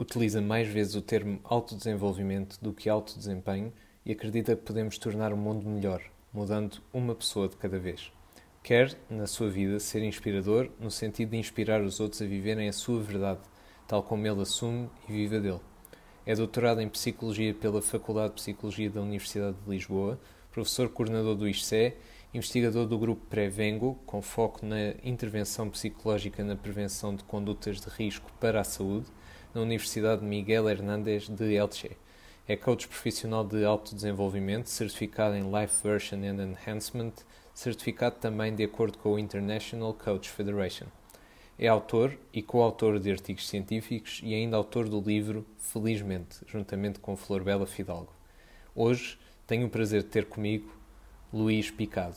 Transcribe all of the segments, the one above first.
utiliza mais vezes o termo autodesenvolvimento do que autodesempenho e acredita que podemos tornar o mundo melhor, mudando uma pessoa de cada vez. Quer, na sua vida, ser inspirador no sentido de inspirar os outros a viverem a sua verdade, tal como ele assume e vive dele. É doutorado em Psicologia pela Faculdade de Psicologia da Universidade de Lisboa, professor coordenador do ISCE, investigador do grupo Prevengo, com foco na intervenção psicológica na prevenção de condutas de risco para a saúde, na Universidade Miguel Hernández de Elche. É coach profissional de autodesenvolvimento, certificado em Life Version and Enhancement, certificado também de acordo com o International Coach Federation. É autor e coautor de artigos científicos e ainda autor do livro Felizmente, juntamente com Flor Bela Fidalgo. Hoje tenho o prazer de ter comigo Luís Picado.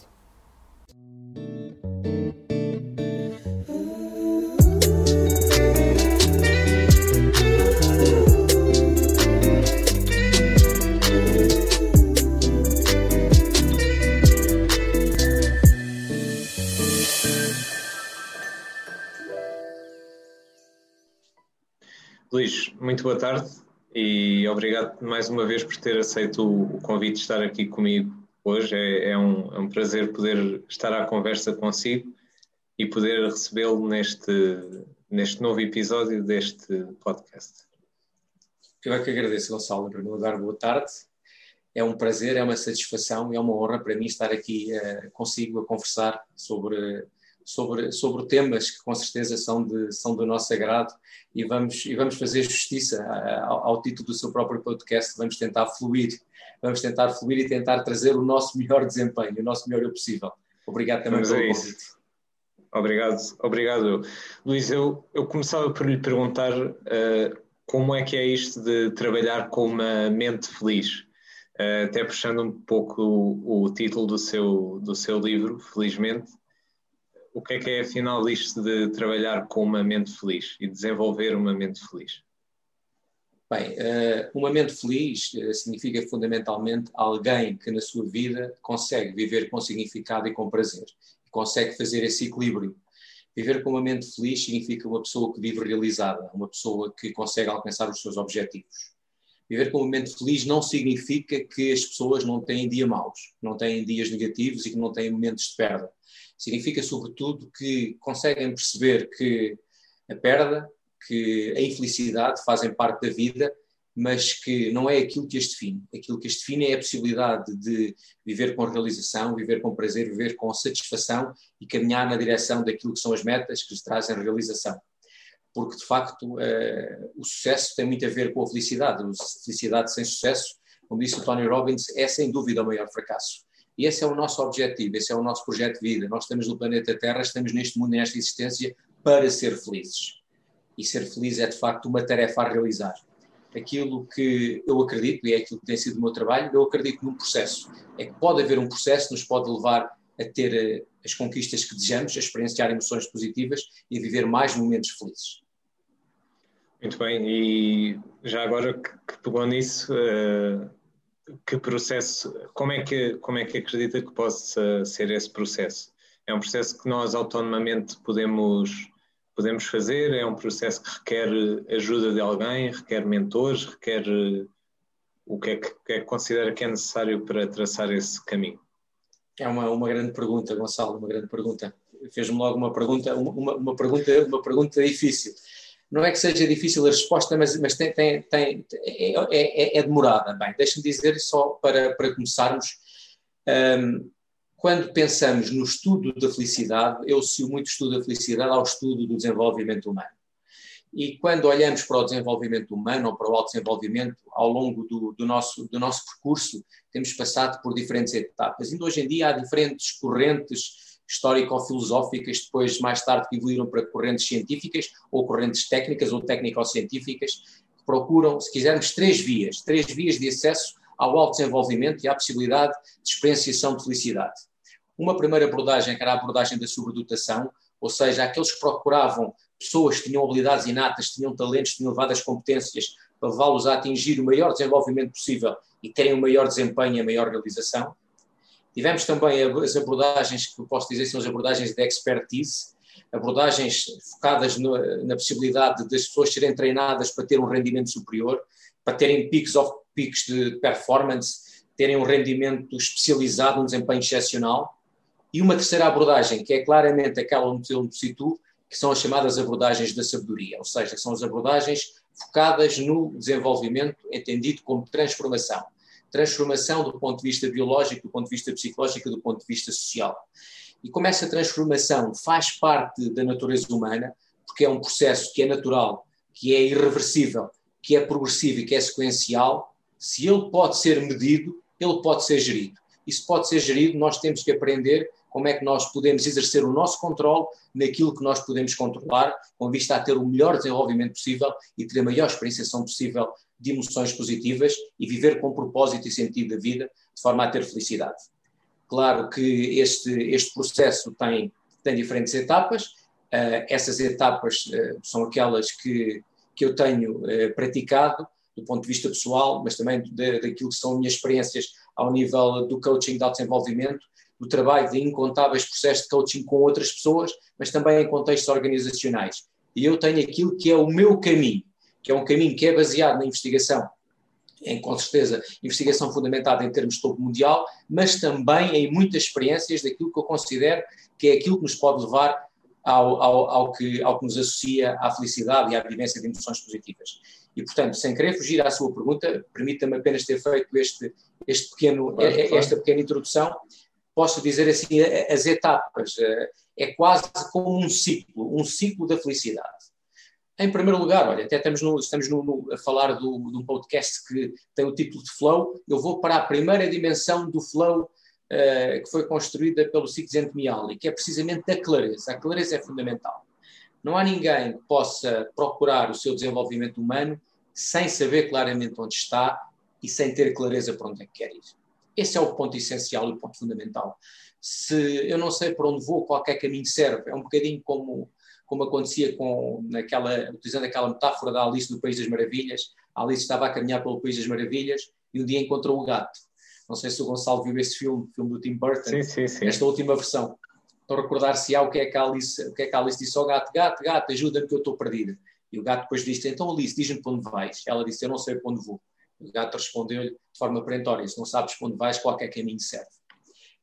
Muito boa tarde e obrigado mais uma vez por ter aceito o convite de estar aqui comigo hoje. É, é, um, é um, prazer poder estar à conversa consigo e poder recebê-lo neste, neste novo episódio deste podcast. Eu é que agradeço, Gonçalo. Em primeiro lugar, boa tarde. É um prazer, é uma satisfação e é uma honra para mim estar aqui uh, consigo a conversar sobre sobre, sobre temas que com certeza são, de, são do nosso agrado e vamos, e vamos fazer justiça ao, ao, título do seu próprio podcast, vamos tentar fluir, vamos tentar fluir e tentar trazer o nosso melhor desempenho, o nosso melhor possível. Obrigado também pelo convite. Obrigado, obrigado. Luís, eu, eu começava por lhe perguntar uh, como é que é isto de trabalhar com uma mente feliz? Uh, até puxando um pouco o, o título do seu, do seu livro, felizmente, o que é que é afinal isto de trabalhar com uma mente feliz e desenvolver uma mente feliz? Bem, uh, uma mente feliz uh, significa fundamentalmente alguém que na sua vida consegue viver com significado e com prazer, consegue fazer esse equilíbrio. Viver com uma mente feliz significa uma pessoa que vive realizada, uma pessoa que consegue alcançar os seus objetivos. Viver com uma mente feliz não significa que as pessoas não têm dias maus, não têm dias negativos e que não têm momentos de perda significa, sobretudo, que conseguem perceber que a perda, que a infelicidade fazem parte da vida, mas que não é aquilo que as define. Aquilo que as define é a possibilidade de viver com realização, viver com prazer, viver com satisfação e caminhar na direção daquilo que são as metas que lhes trazem realização. Porque, de facto, uh, o sucesso tem muito a ver com a felicidade. A felicidade sem sucesso, como disse o Tony Robbins, é sem dúvida o maior fracasso. E esse é o nosso objetivo, esse é o nosso projeto de vida. Nós estamos no planeta Terra, estamos neste mundo, nesta existência, para ser felizes. E ser feliz é, de facto, uma tarefa a realizar. Aquilo que eu acredito, e é aquilo que tem sido o meu trabalho, eu acredito num processo. É que pode haver um processo que nos pode levar a ter eh, as conquistas que desejamos, a experienciar emoções positivas e a viver mais momentos felizes. Muito bem, e já agora que, pegou nisso, uh que processo, como é que, como é que acredita que possa ser esse processo? É um processo que nós autonomamente podemos, podemos fazer? É um processo que requer ajuda de alguém, requer mentores, requer o que é que, que, é que considera que é necessário para traçar esse caminho? É uma, uma grande pergunta, Gonçalo, uma grande pergunta. Fez-me logo uma pergunta, uma, uma, pergunta, uma pergunta difícil não é que seja difícil a resposta, mas, mas tem, tem, tem é, é, é, demorada. Bem, deixa-me dizer só para, para começarmos. Um, quando pensamos no estudo da felicidade, eu associo muito o estudo da felicidade ao estudo do desenvolvimento humano. E quando olhamos para o desenvolvimento humano ou para o autodesenvolvimento, ao longo do, do, nosso, do nosso percurso, temos passado por diferentes etapas. E hoje em dia há diferentes correntes histórico-filosóficas, depois mais tarde que evoluíram para correntes científicas ou correntes técnicas ou técnico-científicas, que procuram, se quisermos, três vias, três vias de acesso ao autodesenvolvimento e à possibilidade de experienciação de felicidade. Uma primeira abordagem, que era a abordagem da sobredotação, ou seja, aqueles que procuravam pessoas que tinham habilidades inatas, tinham talentos, tinham elevadas competências para levá-los a atingir o maior desenvolvimento possível e terem o maior desempenho e a maior realização. Tivemos também as abordagens que eu posso dizer são as abordagens de expertise, abordagens focadas no, na possibilidade das pessoas serem treinadas para ter um rendimento superior, para terem picos of picos de performance, terem um rendimento especializado, um desempenho excepcional. E uma terceira abordagem, que é claramente aquela onde eu me situo, que são as chamadas abordagens da sabedoria, ou seja, são as abordagens focadas no desenvolvimento entendido como transformação. Transformação do ponto de vista biológico, do ponto de vista psicológico do ponto de vista social. E como essa transformação faz parte da natureza humana, porque é um processo que é natural, que é irreversível, que é progressivo e que é sequencial, se ele pode ser medido, ele pode ser gerido. E se pode ser gerido, nós temos que aprender como é que nós podemos exercer o nosso controle naquilo que nós podemos controlar, com vista a ter o melhor desenvolvimento possível e ter a maior experienciação possível de emoções positivas e viver com propósito e sentido da vida, de forma a ter felicidade. Claro que este, este processo tem, tem diferentes etapas, uh, essas etapas uh, são aquelas que, que eu tenho uh, praticado do ponto de vista pessoal, mas também daquilo que são minhas experiências ao nível do coaching de autodesenvolvimento, do trabalho de incontáveis processos de coaching com outras pessoas, mas também em contextos organizacionais. E eu tenho aquilo que é o meu caminho, que é um caminho que é baseado na investigação, em com certeza investigação fundamentada em termos de topo mundial, mas também em muitas experiências daquilo que eu considero que é aquilo que nos pode levar ao, ao, ao, que, ao que nos associa à felicidade e à vivência de emoções positivas. E, portanto, sem querer fugir à sua pergunta, permita-me apenas ter feito este, este pequeno, claro, claro. esta pequena introdução posso dizer assim, as etapas. Eh, é quase como um ciclo, um ciclo da felicidade. Em primeiro lugar, olha, até estamos, no, estamos no, no, a falar do, um podcast que tem o título de Flow. Eu vou para a primeira dimensão do Flow uh, que foi construída pelo Csikszentmihalyi, que é precisamente a clareza. A clareza é fundamental. Não há ninguém que possa procurar o seu desenvolvimento humano sem saber claramente onde está e sem ter clareza para onde é que quer ir. Esse é o ponto essencial e o ponto fundamental. Se eu não sei para onde vou, qualquer caminho serve. É um bocadinho como, como acontecia com naquela, utilizando aquela metáfora da Alice no País das Maravilhas. A Alice estava a caminhar pelo País das Maravilhas e um dia encontrou o gato. Não sei se o Gonçalo viu esse filme, filme do Tim Burton, sim, sim, sim. esta última versão. Para recordar se há o que é que a Alice, o que é que a Alice disse ao gato: Gato, gato, ajuda-me que eu estou perdida. E o gato depois disse: Então, Alice, diz-me para onde vais. Ela disse: Eu não sei para onde vou. O gato respondeu-lhe de forma perentória: se não sabes para onde vais, qualquer caminho serve.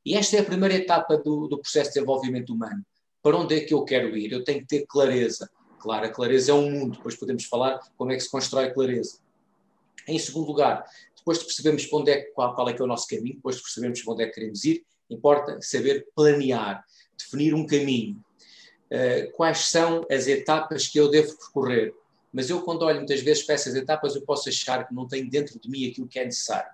E esta é a primeira etapa do, do processo de desenvolvimento humano. Para onde é que eu quero ir? Eu tenho que ter clareza. Claro, a clareza é um mundo, depois podemos falar como é que se constrói clareza. Em segundo lugar, depois de percebermos onde é, qual, qual é que é o nosso caminho, depois de percebermos onde é que queremos ir, importa saber planear, definir um caminho. Uh, quais são as etapas que eu devo percorrer? mas eu, quando olho muitas vezes para essas etapas, eu posso achar que não tenho dentro de mim aquilo que é necessário.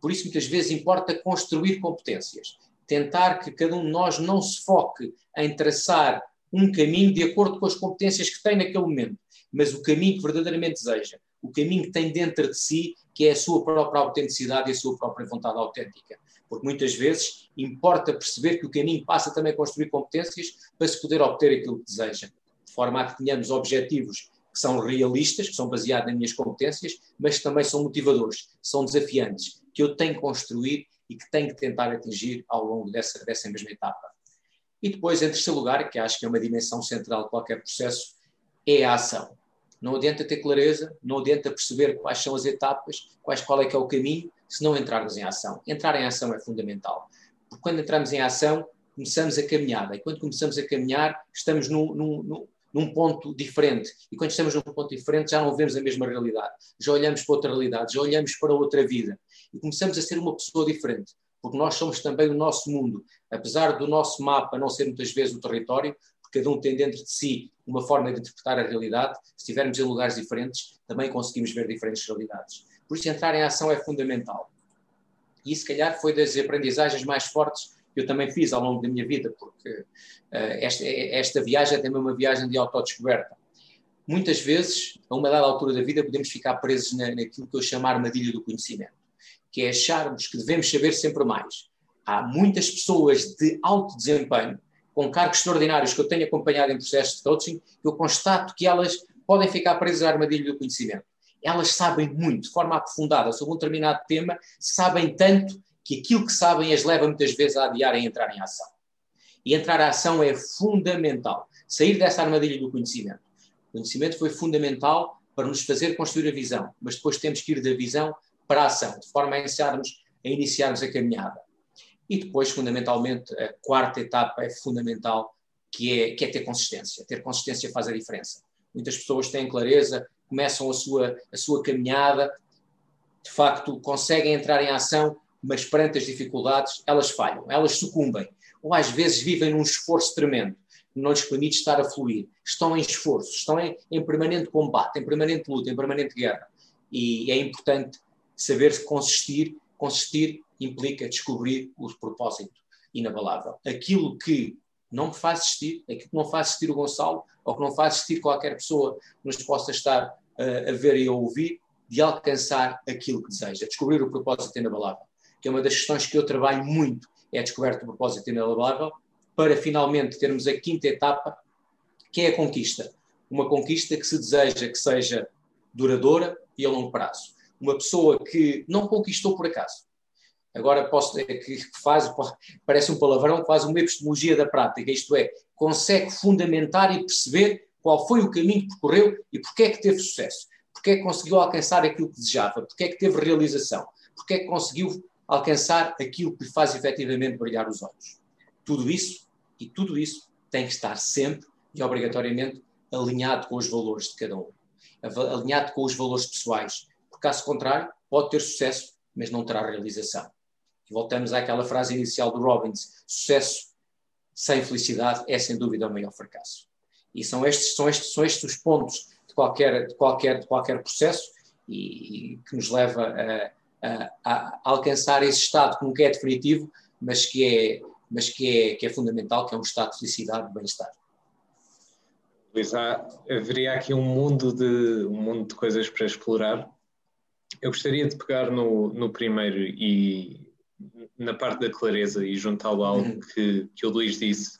Por isso, muitas vezes, importa construir competências. Tentar que cada um de nós não se foque em traçar um caminho de acordo com as competências que tem naquele momento, mas o caminho que verdadeiramente deseja, o caminho que tem dentro de si, que é a sua própria autenticidade e a sua própria vontade autêntica. Porque muitas vezes importa perceber que o caminho passa também a construir competências para se poder obter aquilo que deseja, de forma a que tenhamos objetivos que são realistas, que são baseados nas minhas competências, mas que também são motivadores, são desafiantes, que eu tenho que construir e que tenho que tentar atingir ao longo dessa, dessa mesma etapa. E depois, em terceiro lugar, que acho que é uma dimensão central de qualquer processo, é a ação. Não adianta ter clareza, não adianta perceber quais são as etapas, quais, qual é que é o caminho, se não entrarmos em ação. Entrar em ação é fundamental. Porque quando entramos em ação, começamos a caminhada. E quando começamos a caminhar, estamos num, num, num ponto diferente. E quando estamos num ponto diferente, já não vemos a mesma realidade. Já olhamos para outra realidade, já olhamos para outra vida. E começamos a ser uma pessoa diferente. Porque nós somos também o nosso mundo. Apesar do nosso mapa não ser muitas vezes o território, porque cada um tem dentro de si uma forma de interpretar a realidade, se estivermos em lugares diferentes, também conseguimos ver diferentes realidades. Por isso, entrar em ação é fundamental. E, se calhar, foi das aprendizagens mais fortes que eu também fiz ao longo da minha vida, porque uh, esta, esta viagem é também uma viagem de autodescoberta. Muitas vezes, a uma dada altura da vida, podemos ficar presos na, naquilo que eu chamo a armadilha do conhecimento, que é acharmos que devemos saber sempre mais. Há muitas pessoas de alto desempenho, com cargos extraordinários que eu tenho acompanhado em processos de coaching, eu constato que elas podem ficar presas à armadilha do conhecimento. Elas sabem muito, de forma aprofundada, sobre um determinado tema, sabem tanto que aquilo que sabem as leva muitas vezes a adiar em entrar em ação. E entrar em ação é fundamental. sair dessa armadilha do conhecimento. O conhecimento foi fundamental para nos fazer construir a visão, mas depois temos que ir da visão para a ação, de forma a iniciarmos, a, iniciarmos a caminhada. E depois, fundamentalmente, a quarta etapa é fundamental, que é, que é ter consistência. Ter consistência faz a diferença. Muitas pessoas têm clareza, começam a sua, a sua caminhada, de facto conseguem entrar em ação, mas perante as dificuldades elas falham, elas sucumbem, ou às vezes vivem num esforço tremendo, não lhes permite estar a fluir. Estão em esforço, estão em, em permanente combate, em permanente luta, em permanente guerra. E é importante saber consistir. Consistir implica descobrir o propósito inabalável. Aquilo que não me faz existir, aquilo que não faz existir o Gonçalo, ou que não faz existir qualquer pessoa que nos possa estar uh, a ver e a ouvir, de alcançar aquilo que deseja, descobrir o propósito inabalável, que é uma das questões que eu trabalho muito, é a descoberta do propósito inabalável, para finalmente termos a quinta etapa, que é a conquista. Uma conquista que se deseja que seja duradoura e a longo prazo. Uma pessoa que não conquistou por acaso. Agora posso é que faz, parece um palavrão, faz uma epistemologia da prática, isto é, consegue fundamentar e perceber qual foi o caminho que percorreu e porque é que teve sucesso. Porque é que conseguiu alcançar aquilo que desejava, porque é que teve realização, porque é que conseguiu alcançar aquilo que lhe faz efetivamente brilhar os olhos. Tudo isso, e tudo isso, tem que estar sempre e obrigatoriamente alinhado com os valores de cada um, alinhado com os valores pessoais, caso contrário, pode ter sucesso, mas não terá realização. E voltamos àquela frase inicial do Robbins: sucesso sem felicidade é sem dúvida o maior fracasso. E são estes, são estes, são estes os pontos de qualquer, de qualquer, de qualquer processo e, e que nos leva a, a, a, alcançar esse estado que nunca é definitivo, mas que é, mas que é, que é fundamental, que é um estado de felicidade e bem-estar. Luís, haveria aqui um mundo, de, um mundo de coisas para explorar. Eu gostaria de pegar no, no primeiro e na parte da clareza e juntá-lo a algo uhum. que, que o Luís disse,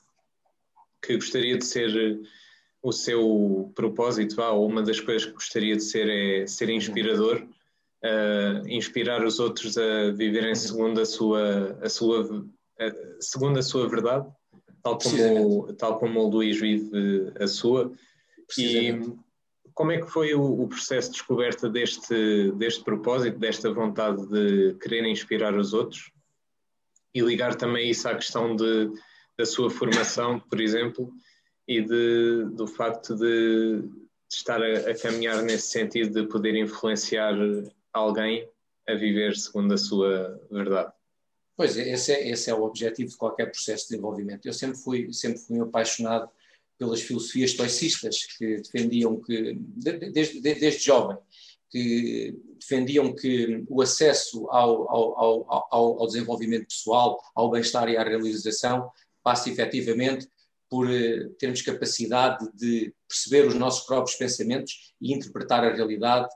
que gostaria de ser o seu propósito, ah, uma das coisas que gostaria de ser é ser inspirador, uh, inspirar os outros a viverem segundo a sua, a sua, a, segundo a sua verdade, tal como, tal como o Luís vive a sua. E como é que foi o, o, processo de descoberta deste, deste propósito, desta vontade de querer inspirar os outros? E ligar também isso à questão de, da sua formação, por exemplo, e de, do facto de, de estar a, a, caminhar nesse sentido de poder influenciar alguém a viver segundo a sua verdade. Pois, esse é, esse é o objetivo de qualquer processo de desenvolvimento. Eu sempre fui, sempre fui apaixonado pelas filosofias estoicistas que defendiam que, desde, desde jovem, que defendiam que o acesso ao, ao, ao, ao desenvolvimento pessoal, ao bem-estar e à realização passa efetivamente por eh, termos capacidade de perceber os nossos próprios pensamentos e interpretar a realidade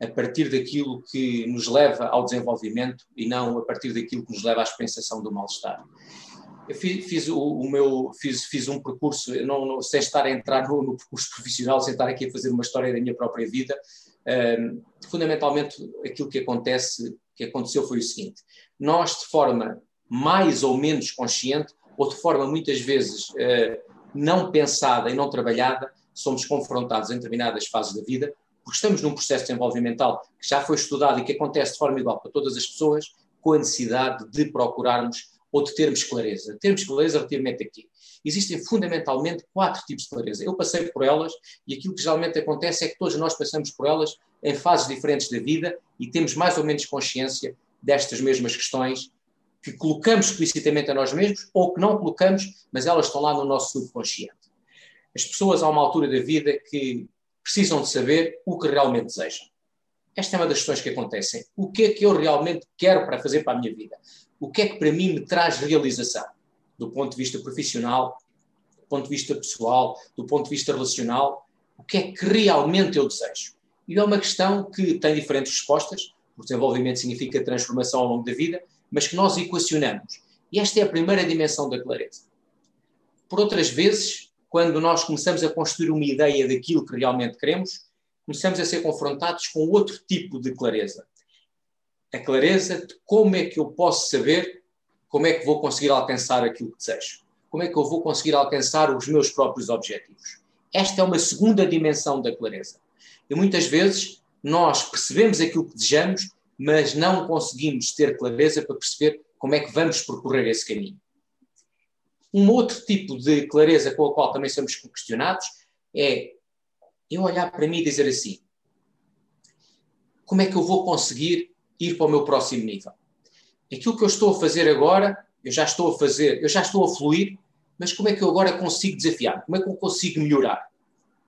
a partir daquilo que nos leva ao desenvolvimento e não a partir daquilo que nos leva à expensação do mal-estar. Eu fiz, fiz, o, o, meu, fiz, fiz um percurso, não, não, sem estar a entrar no, no, percurso profissional, sem estar aqui a fazer uma história da minha própria vida, um, fundamentalmente aquilo que acontece, que aconteceu foi o seguinte: nós de forma mais ou menos consciente ou de forma muitas vezes uh, não pensada e não trabalhada, somos confrontados em determinadas fases da vida, porque estamos num processo desenvolvimental que já foi estudado e que acontece de forma igual para todas as pessoas, com a necessidade de procurarmos ou de termos clareza. Termos clareza relativamente aqui. Existem fundamentalmente quatro tipos de clareza. Eu passei por elas e aquilo que geralmente acontece é que todos nós passamos por elas em fases diferentes da vida e temos mais ou menos consciência destas mesmas questões que colocamos explicitamente a nós mesmos ou que não colocamos, mas elas estão lá no nosso subconsciente. As pessoas, há uma altura da vida, que precisam de saber o que realmente desejam. Esta é uma das questões que acontecem. O que é que eu realmente quero para fazer para a minha vida? O que é que para mim me traz realização? Do ponto de vista profissional, do ponto de vista pessoal, do ponto de vista relacional, o que é que realmente eu desejo? E é uma questão que tem diferentes respostas. O desenvolvimento significa transformação ao longo da vida, mas que nós equacionamos. E esta é a primeira dimensão da clareza. Por outras vezes, quando nós começamos a construir uma ideia daquilo que realmente queremos, começamos a ser confrontados com outro tipo de clareza. A clareza de como é que eu posso saber como é que vou conseguir alcançar aquilo que desejo. como é que eu vou conseguir alcançar os meus próprios objetivos? Esta é uma segunda dimensão da clareza. E muitas vezes nós percebemos aquilo que desejamos, mas não conseguimos ter clareza para perceber como é que vamos percorrer esse caminho. Um outro tipo de clareza com a qual também somos questionados é eu olhar para mim e dizer assim: como é que eu vou conseguir ir para o meu próximo nível? Aquilo que eu estou a fazer agora, eu já estou a fazer, eu já estou a fluir, mas como é que eu agora consigo desafiar? Como é que eu consigo melhorar?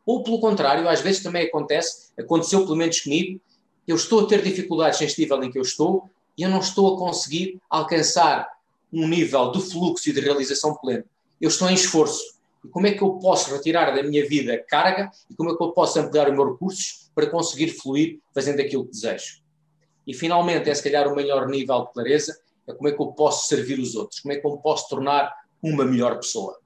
Ou pelo contrário, às vezes também acontece, aconteceu pelo menos comigo, eu estou a ter dificuldades neste nível em que eu estou e eu não estou a conseguir alcançar um nível de fluxo e de realização pleno. Eu estou em esforço. E como é que eu posso retirar da minha vida carga e como é que eu posso ampliar os meus recursos para conseguir fluir fazendo aquilo que desejo? E finalmente, é se calhar o maior nível de clareza, é como é que eu posso servir os outros, como é que eu posso tornar uma melhor pessoa.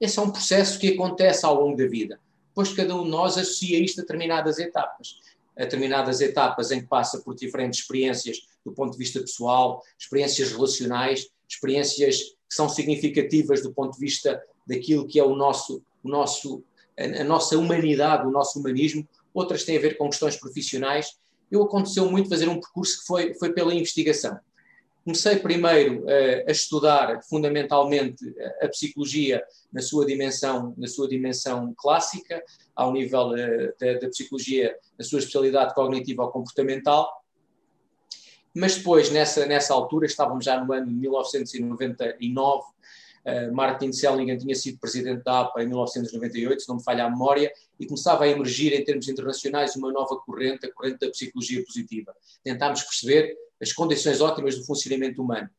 Esse é um processo que acontece ao longo da vida, pois cada um de nós associa isto a determinadas etapas. A determinadas etapas em que passa por diferentes experiências do ponto de vista pessoal, experiências relacionais, experiências que são significativas do ponto de vista daquilo que é o nosso, o nosso, a, a nossa humanidade, o nosso humanismo, outras têm a ver com questões profissionais. Eu aconteceu muito fazer um percurso que foi, foi pela investigação. Comecei primeiro uh, a estudar fundamentalmente a, a psicologia na sua dimensão, na sua dimensão clássica, ao nível uh, da, da, psicologia, na sua especialidade cognitiva ou comportamental. Mas depois, nessa, nessa altura, estávamos já no ano de 1999, Uh, Martin Sellinger tinha sido presidente da APA em 1998, se não me falha a memória, e começava a emergir em termos internacionais uma nova corrente, a corrente da psicologia positiva. Tentámos perceber as condições ótimas do funcionamento humano.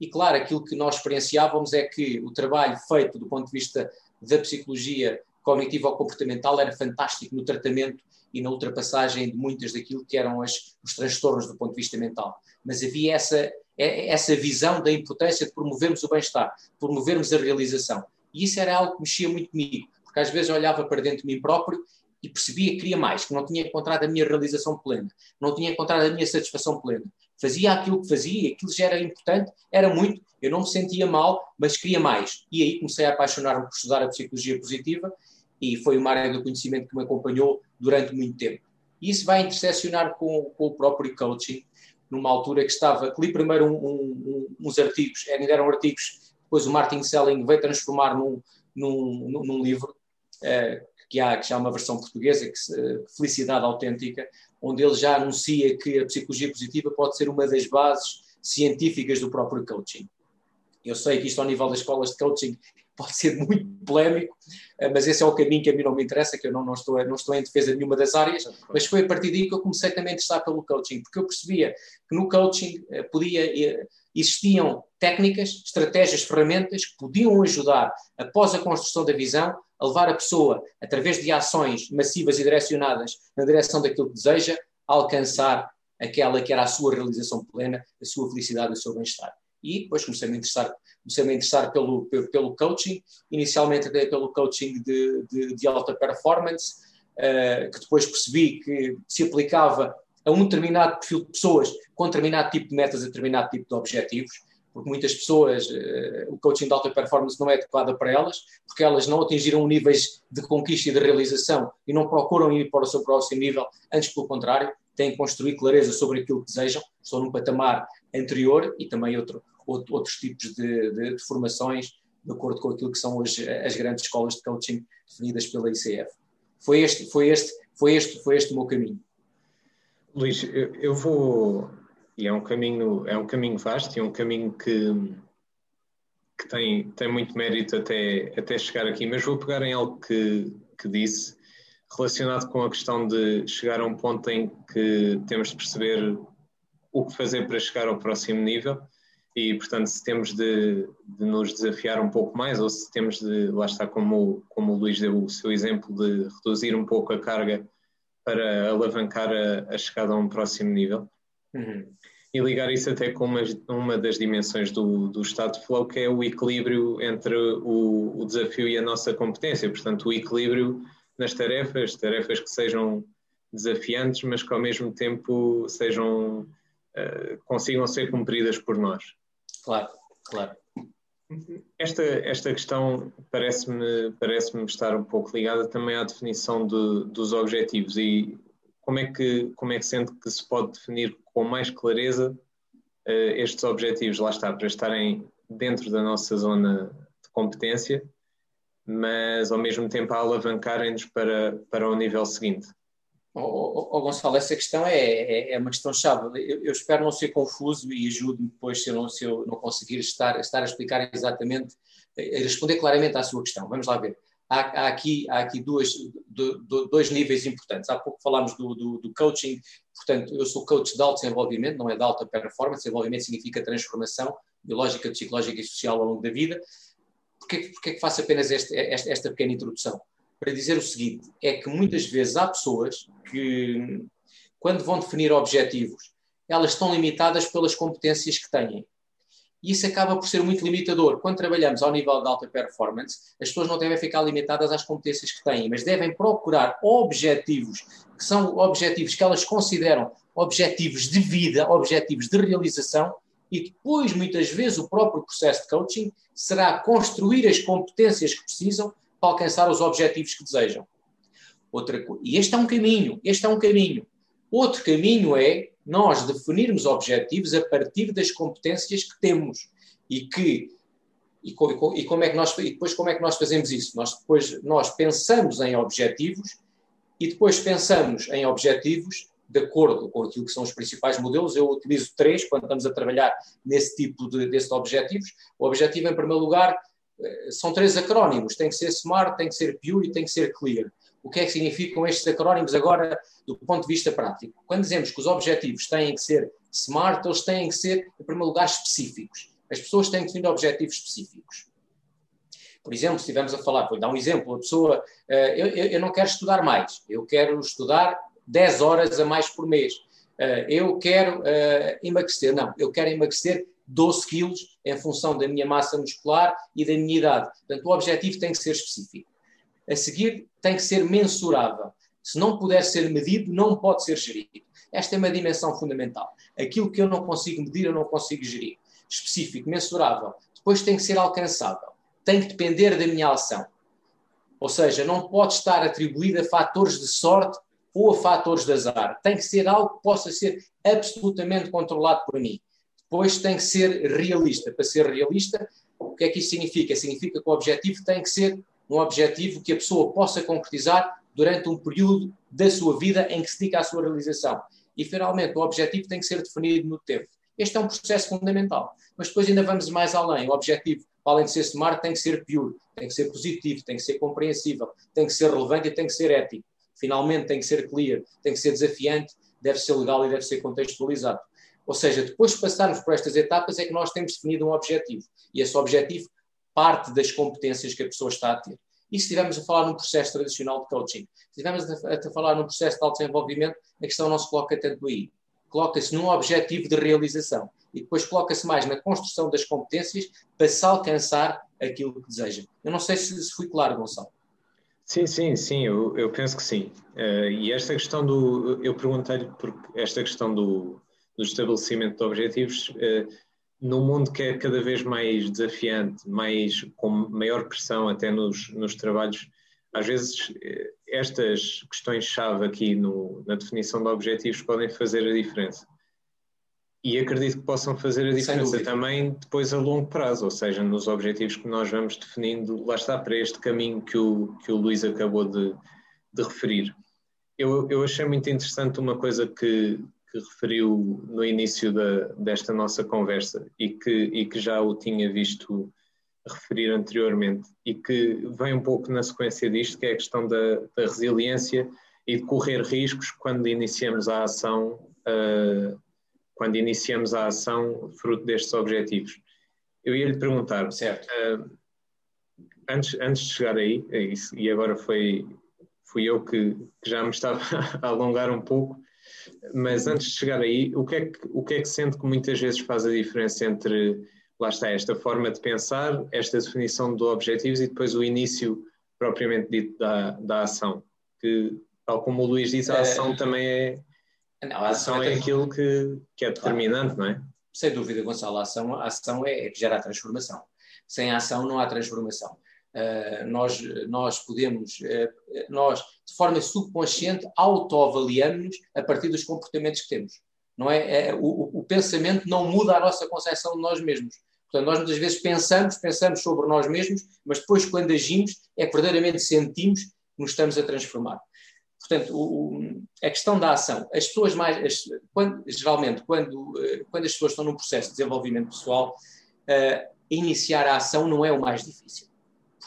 E claro, aquilo que nós experienciávamos é que o trabalho feito do ponto de vista da psicologia cognitiva ou comportamental era fantástico no tratamento e na ultrapassagem de muitas daquilo que eram as, os transtornos do ponto de vista mental. Mas havia essa é essa visão da importância de promovermos o bem-estar, promovermos a realização. E isso era algo que mexia muito comigo, porque às vezes eu olhava para dentro de mim próprio e percebia que queria mais, que não tinha encontrado a minha realização plena, não tinha encontrado a minha satisfação plena. Fazia aquilo que fazia, aquilo já era importante, era muito, eu não me sentia mal, mas queria mais. E aí comecei a apaixonar-me por estudar a psicologia positiva e foi uma área do conhecimento que me acompanhou durante muito tempo. E isso vai interseccionar com, com o próprio coaching, numa altura que estava, que li primeiro um, um, uns artigos, ainda eram artigos, depois o Martin Selling veio transformar num, num, num livro, uh, que, há, que há uma versão portuguesa, que uh, Felicidade Autêntica, onde ele já anuncia que a psicologia positiva pode ser uma das bases científicas do próprio coaching. Eu sei que isto ao nível das escolas de coaching pode ser muito polémico, eh, mas esse é o caminho que a mim não me interessa, que eu não, não, estou, não estou em defesa de nenhuma das áreas, mas foi a partir daí que eu comecei também a interessar pelo coaching, porque eu percebia que no coaching eh, podia, eh, existiam técnicas, estratégias, ferramentas que podiam ajudar, após a construção da visão, a levar a pessoa, através de ações massivas e direcionadas na direção daquilo que deseja, a alcançar aquela que era a sua realização plena, a sua felicidade, o seu bem-estar. E depois comecei a me interessar comecei a me interessar pelo, pelo coaching, inicialmente até pelo coaching de, de, de alta performance, uh, que depois percebi que se aplicava a um determinado perfil de pessoas com determinado tipo de metas, a determinado tipo de objetivos, porque muitas pessoas, uh, o coaching de alta performance não é adequado para elas, porque elas não atingiram níveis de conquista e de realização e não procuram ir para o seu próximo nível, antes pelo contrário, têm que construir clareza sobre aquilo que desejam, estão num patamar anterior e também outro, outros tipos de, de, de, formações, de acordo com aquilo que são as, as grandes escolas de coaching definidas pela ICF. Foi este, foi este, foi este, foi este o meu caminho. Luís, eu, eu vou e é um caminho é um caminho vasto e é um caminho que que tem, tem muito mérito até, até chegar aqui, mas vou pegar em algo que, que disse relacionado com a questão de chegar a um ponto em que temos de perceber o que fazer para chegar ao próximo nível e, portanto, se temos de, de, nos desafiar um pouco mais ou se temos de, lá está, como, como o Luís deu o seu exemplo, de reduzir um pouco a carga para alavancar a, a chegada a um próximo nível. Uhum. E ligar isso até com uma, uma das dimensões do, do estado de flow, que é o equilíbrio entre o, o desafio e a nossa competência. Portanto, o equilíbrio nas tarefas, tarefas que sejam desafiantes, mas que ao mesmo tempo sejam, uh, consigam ser cumpridas por nós. Claro, claro. Esta, esta questão parece-me parece estar um pouco ligada também à definição de, dos objetivos e como é, que, como é que sente que se pode definir com mais clareza uh, estes objetivos, lá está, para estarem dentro da nossa zona de competência, mas ao mesmo tempo a alavancarem-nos para, para o nível seguinte? Oh, oh, Gonçalo, essa questão é, é, é uma questão chave. Eu, eu, espero não ser confuso e ajude-me depois se eu, não, se eu não conseguir estar, estar a explicar exatamente, a responder claramente à sua questão. Vamos lá ver. Há, há aqui, há aqui duas, do, do, dois níveis importantes. Há pouco falámos do, do, do, coaching, portanto, eu sou coach de alto desenvolvimento, não é de alta performance. Desenvolvimento significa transformação biológica, psicológica e social ao longo da vida. Porquê, porquê que faço apenas este, esta pequena introdução? Para dizer o seguinte: é que muitas vezes há pessoas que, quando vão definir objetivos, elas estão limitadas pelas competências que têm. E isso acaba por ser muito limitador. Quando trabalhamos ao nível de alta performance, as pessoas não devem ficar limitadas às competências que têm, mas devem procurar objetivos que são objetivos que elas consideram objetivos de vida, objetivos de realização, e depois, muitas vezes, o próprio processo de coaching será construir as competências que precisam para alcançar os objetivos que desejam. Outra, e este é um caminho, este é um caminho. Outro caminho é nós definirmos objetivos a partir das competências que temos e que e, e, como é que nós e depois como é que nós fazemos isso? Nós depois nós pensamos em objetivos e depois pensamos em objetivos de acordo com aquilo que são os principais modelos. Eu utilizo três quando estamos a trabalhar nesse tipo de desses objetivos. O objetivo, em primeiro lugar, são três acrónimos, tem que ser SMART, tem que ser Pure e tem que ser Clear. O que é que significam estes acrónimos agora do ponto de vista prático? Quando dizemos que os objetivos têm que ser SMART, eles têm que ser, em primeiro lugar, específicos. As pessoas têm que definir objetivos específicos. Por exemplo, se estivermos a falar, vou dar um exemplo, a pessoa, eh, eu, eu não quero estudar mais, eu quero estudar 10 horas a mais por mês. Eh, eu quero emagrecer, não, eu quero emagrecer 12 quilos em função da minha massa muscular e da minha idade. Portanto, o objetivo tem que ser específico. A seguir, tem que ser mensurável. Se não puder ser medido, não pode ser gerido. Esta é uma dimensão fundamental. Aquilo que eu não consigo medir, eu não consigo gerir. Específico, mensurável. Depois tem que ser alcançável. Tem que depender da minha ação. Ou seja, não pode estar atribuído a fatores de sorte ou a fatores de azar. Tem que ser algo que possa ser absolutamente controlado por mim. Depois tem que ser realista. Para ser realista, o que é que isso significa? Significa que o objetivo tem que ser um objetivo que a pessoa possa concretizar durante um período da sua vida em que se dedica à sua realização. E, finalmente, o objetivo tem que ser definido no tempo. Este é um processo fundamental. Mas depois ainda vamos mais além. O objetivo, além de ser smart, tem que ser pure, tem que ser positivo, tem que ser compreensível, tem que ser relevante e tem que ser ético. Finalmente, tem que ser clear, tem que ser desafiante, deve ser legal e deve ser contextualizado. Ou seja, depois de passarmos por estas etapas é que nós temos definido um objetivo. E esse objetivo parte das competências que a pessoa está a ter. E se estivermos a falar num processo tradicional de coaching, se estivermos a, falar num processo de autodesenvolvimento, a questão não se coloca tanto aí. Coloca-se num objetivo de realização. E depois coloca-se mais na construção das competências para se alcançar aquilo que deseja. Eu não sei se, se fui claro, Gonçalo. Sim, sim, sim, eu, eu penso que sim. Uh, e esta questão do. Eu perguntei-lhe porque esta questão do, do estabelecimento de objetivos, uh, num mundo que é cada vez mais desafiante, mais, com maior pressão até nos, nos trabalhos, às vezes uh, estas questões-chave aqui no, na definição de objetivos podem fazer a diferença. E acredito que possam fazer a diferença também depois a longo prazo, ou seja, nos objetivos que nós vamos definindo, lá está, para este caminho que o, que o Luís acabou de, de referir. Eu, eu achei muito interessante uma coisa que, que referiu no início da, desta nossa conversa e que, e que já o tinha visto referir anteriormente e que vem um pouco na sequência disto, que é a questão da, da resiliência e de correr riscos quando iniciamos a ação, uh, quando iniciamos a ação fruto destes objetivos. Eu ia lhe perguntar, certo. Uh, antes, antes de chegar aí, é e agora foi, fui eu que, que já me estava a alongar um pouco, mas antes de chegar aí, o que, é que, o que é que sente que muitas vezes faz a diferença entre, lá está, esta forma de pensar, esta definição de objetivos e depois o início propriamente dito da, da ação? Que, tal como o Luís disse, a ação é, também é. Não, a ação é, é aquilo que, que é determinante, claro. não é? Sem dúvida, Gonçalo, a ação, a ação é, é que gera a transformação. sem ação não há transformação. Uh, nós, nós podemos, uh, nós, de forma subconsciente, autoavaliamos-nos a partir dos comportamentos que temos. Não é? é o, o, pensamento não muda a nossa concepção de nós mesmos. Portanto, nós muitas vezes pensamos, pensamos sobre nós mesmos, mas depois, quando agimos, é que verdadeiramente sentimos que nos estamos a transformar. Portanto, o, a questão da ação, as pessoas mais, as, quando, geralmente, quando, eh, quando as pessoas estão num processo de desenvolvimento pessoal, uh, iniciar a ação não é o mais difícil.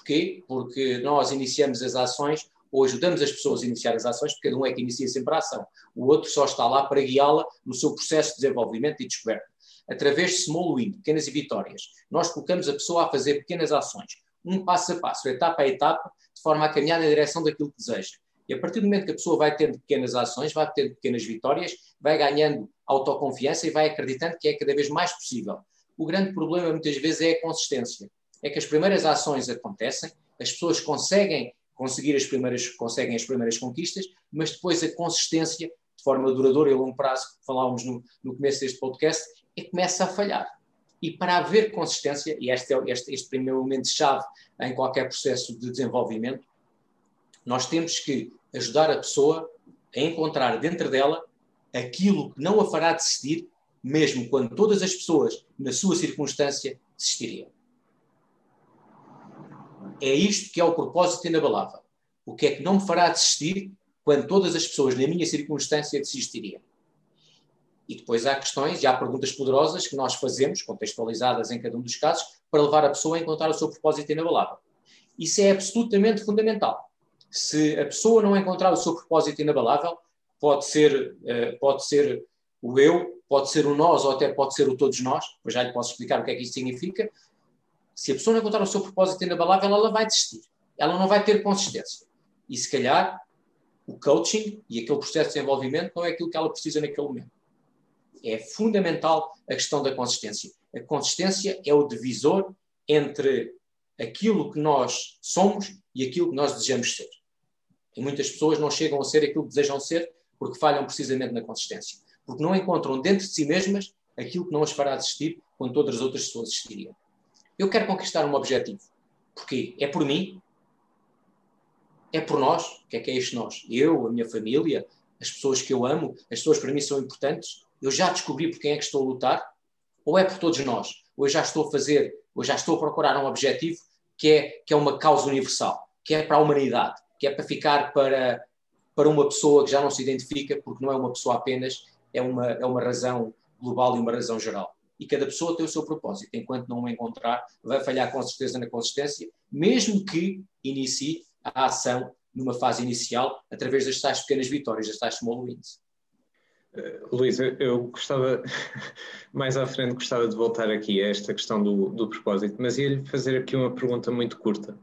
Porquê? Porque nós iniciamos as ações ou ajudamos as pessoas a iniciar as ações, porque cada um é que inicia sempre a ação. O outro só está lá para guiá-la no seu processo de desenvolvimento e descoberta. Através de small win, pequenas vitórias, nós colocamos a pessoa a fazer pequenas ações, um passo a passo, etapa a etapa, de forma a caminhar na direção daquilo que deseja. E a partir do momento que a pessoa vai tendo pequenas ações, vai tendo pequenas vitórias, vai ganhando autoconfiança e vai acreditando que é cada vez mais possível. O grande problema muitas vezes é a consistência. É que as primeiras ações acontecem, as pessoas conseguem conseguir as primeiras, conseguem as primeiras conquistas, mas depois a consistência, de forma duradoura e a longo prazo, que falávamos no, no começo deste podcast, é que começa a falhar. E para haver consistência, e este é este, este primeiro elemento-chave em qualquer processo de desenvolvimento, nós temos que ajudar a pessoa a encontrar dentro dela aquilo que não a fará desistir, mesmo quando todas as pessoas na sua circunstância desistiriam. É isto que é o propósito inabalável. O que é que não me fará desistir quando todas as pessoas na minha circunstância desistiriam? E depois há questões e há perguntas poderosas que nós fazemos, contextualizadas em cada um dos casos, para levar a pessoa a encontrar o seu propósito inabalável. Isso é absolutamente fundamental. Se a pessoa não encontrar o seu propósito inabalável, pode ser, uh, pode ser o eu, pode ser o nós ou até pode ser o todos nós, pois já lhe posso explicar o que é que isso significa, se a pessoa não encontrar o seu propósito inabalável, ela vai desistir. Ela não vai ter consistência. E se calhar o coaching e aquele processo de desenvolvimento não é aquilo que ela precisa naquele momento. É fundamental a questão da consistência. A consistência é o divisor entre aquilo que nós somos e aquilo que nós desejamos ser. E muitas pessoas não chegam a ser aquilo que desejam ser porque falham precisamente na consistência. Porque não encontram dentro de si mesmas aquilo que não as fará desistir quando todas as outras pessoas existiriam. Eu quero conquistar um objetivo. Porquê? É por mim? É por nós? O que é que é este nós? Eu, a minha família, as pessoas que eu amo, as pessoas para mim são importantes? Eu já descobri por quem é que estou a lutar? Ou é por todos nós? Ou eu já estou a fazer, ou já estou a procurar um objetivo que é, que é uma causa universal, que é para a humanidade, que é para ficar para, para uma pessoa que já não se identifica, porque não é uma pessoa apenas, é uma, é uma razão global e uma razão geral e cada pessoa tem o seu propósito. Enquanto não o encontrar, vai falhar com certeza na consistência, mesmo que inicie a ação numa fase inicial através das tais pequenas vitórias, das tais small wins. Uh, Luís, eu gostava, mais à frente, gostava de voltar aqui a esta questão do, do propósito, mas ia-lhe fazer aqui uma pergunta muito curta.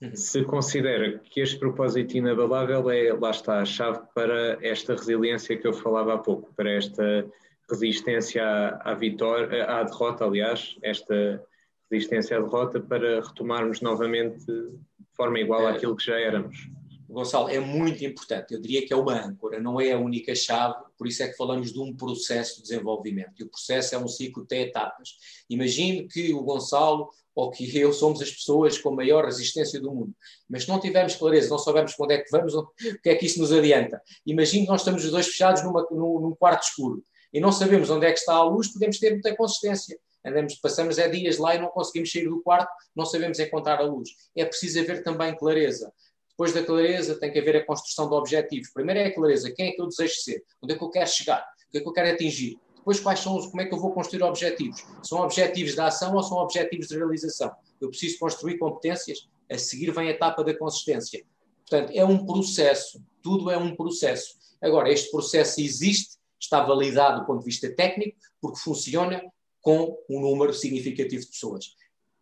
Uhum. Se considera que este propósito inabalável é, lá está, a chave para esta resiliência que eu falava há pouco, para esta resistência à, à vitória, à derrota, aliás, esta resistência à derrota para retomarmos novamente de forma igual é, àquilo que já éramos. Gonçalo, é muito importante. Eu diria que é uma âncora, não é a única chave, por isso é que falamos de um processo de desenvolvimento. E o processo é um ciclo de etapas. Imagine que o Gonçalo ou que eu somos as pessoas com maior resistência do mundo. Mas se não tivermos clareza, não soubermos para onde é que vamos, o que é que isso nos adianta? Imagine que nós estamos os dois fechados numa, num, num quarto escuro e não sabemos onde é que está a luz, podemos ter muita consistência. Andamos, passamos é dias lá e não conseguimos sair do quarto, não sabemos encontrar a luz. É preciso haver também clareza. Depois da clareza tem que haver a construção de objetivos. Primeiro é a clareza, quem é que eu desejo ser? Onde é que eu quero chegar? O que é que eu quero atingir? Depois quais são, como é que eu vou construir objetivos? São objetivos de ação ou são objetivos de realização? Eu preciso construir competências, a seguir vem a etapa da consistência. Portanto, é um processo, tudo é um processo. Agora, este processo existe está validado do ponto de vista técnico, porque funciona com um número significativo de pessoas.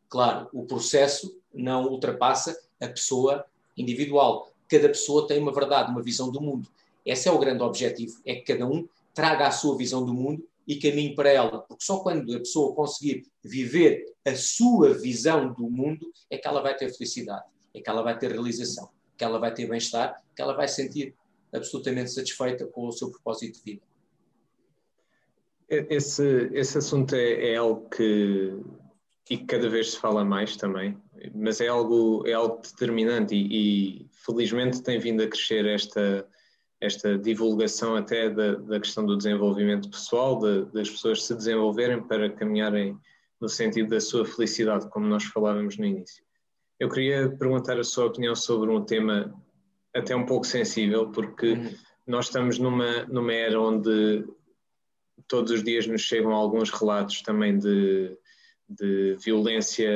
Claro, o processo não ultrapassa a pessoa individual. Cada pessoa tem uma verdade, uma visão do mundo. Esse é o grande objetivo, é que cada um traga a sua visão do mundo e caminhe para ela, porque só quando a pessoa conseguir viver a sua visão do mundo é que ela vai ter felicidade, é que ela vai ter realização, que ela vai ter bem-estar, que ela vai sentir absolutamente satisfeita com o seu propósito de vida. Esse, esse assunto é, é, algo que e cada vez se fala mais também, mas é algo, é algo determinante e, e felizmente tem vindo a crescer esta, esta divulgação até da, da questão do desenvolvimento pessoal, de, das pessoas se desenvolverem para caminharem no sentido da sua felicidade, como nós falávamos no início. Eu queria perguntar a sua opinião sobre um tema até um pouco sensível, porque uhum. nós estamos numa, numa era onde todos os dias nos chegam alguns relatos também de, de violência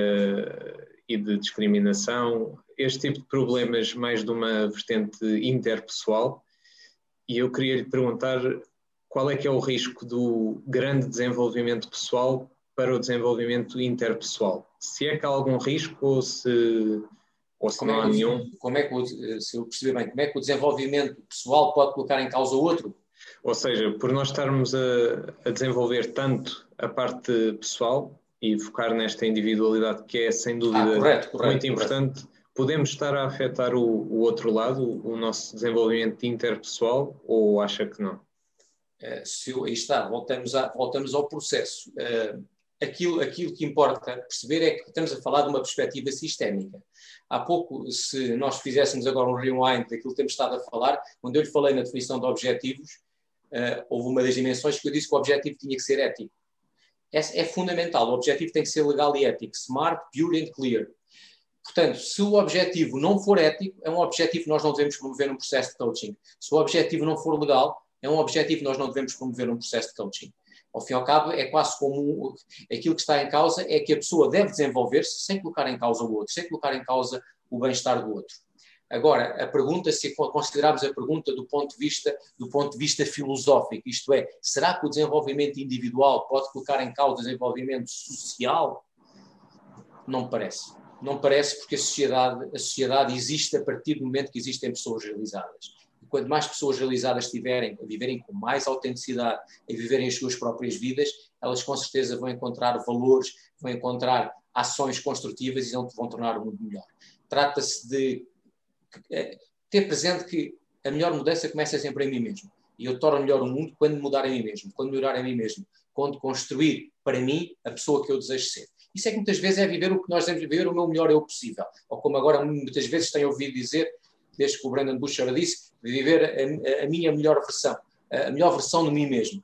e de discriminação, este tipo de problemas mais de uma vertente interpessoal. E eu queria lhe perguntar qual é que é o risco do grande desenvolvimento pessoal para o desenvolvimento interpessoal? Se é que há algum risco ou se, ou se como não é há nenhum? Como é que, se eu perceber bem, como é que o desenvolvimento pessoal pode colocar em causa o outro? Ou seja, por nós estarmos a, a desenvolver tanto a parte pessoal e focar nesta individualidade que é sem dúvida ah, correto, correto, muito importante, correto. podemos estar a afetar o, o, outro lado, o nosso desenvolvimento interpessoal, ou acha que não? Uh, se eu, aí está, voltamos, a, voltamos ao processo. Uh, aquilo, aquilo que importa perceber é que estamos a falar de uma perspectiva sistémica. Há pouco, se nós fizéssemos agora um rewind daquilo que temos estado a falar, quando eu lhe falei na definição de objetivos, uh, houve uma das dimensões que eu disse que o objetivo tinha que ser ético. É, é fundamental, o objetivo tem que ser legal e ético, smart, pure and clear. Portanto, se o objetivo não for ético, é um objetivo que nós não devemos promover num processo de coaching. Se o objetivo não for legal, é um objetivo que nós não devemos promover num processo de coaching. Ao fim e ao cabo, é quase como aquilo que está em causa é que a pessoa deve desenvolver-se sem colocar em causa o outro, sem colocar em causa o bem-estar do outro. Agora, a pergunta, se considerarmos a pergunta do ponto de vista do ponto de vista filosófico, isto é, será que o desenvolvimento individual pode colocar em causa o desenvolvimento social? Não parece. Não parece porque a sociedade, a sociedade existe a partir do momento que existem pessoas realizadas quanto mais pessoas realizadas estiverem a viverem com mais autenticidade, a viverem as suas próprias vidas, elas com certeza vão encontrar valores, vão encontrar ações construtivas e vão, tornar o mundo melhor. Trata-se de ter presente que a melhor mudança começa sempre em mim mesmo. E eu torno melhor o mundo quando mudar em mim mesmo, quando melhorar em mim mesmo, quando construir para mim a pessoa que eu desejo ser. Isso é que muitas vezes é viver o que nós devemos viver, o meu melhor o possível. Ou como agora muitas vezes tenho ouvido dizer, desde que o Brandon Busher disse, viver a, a, minha melhor versão, a melhor versão de mim mesmo.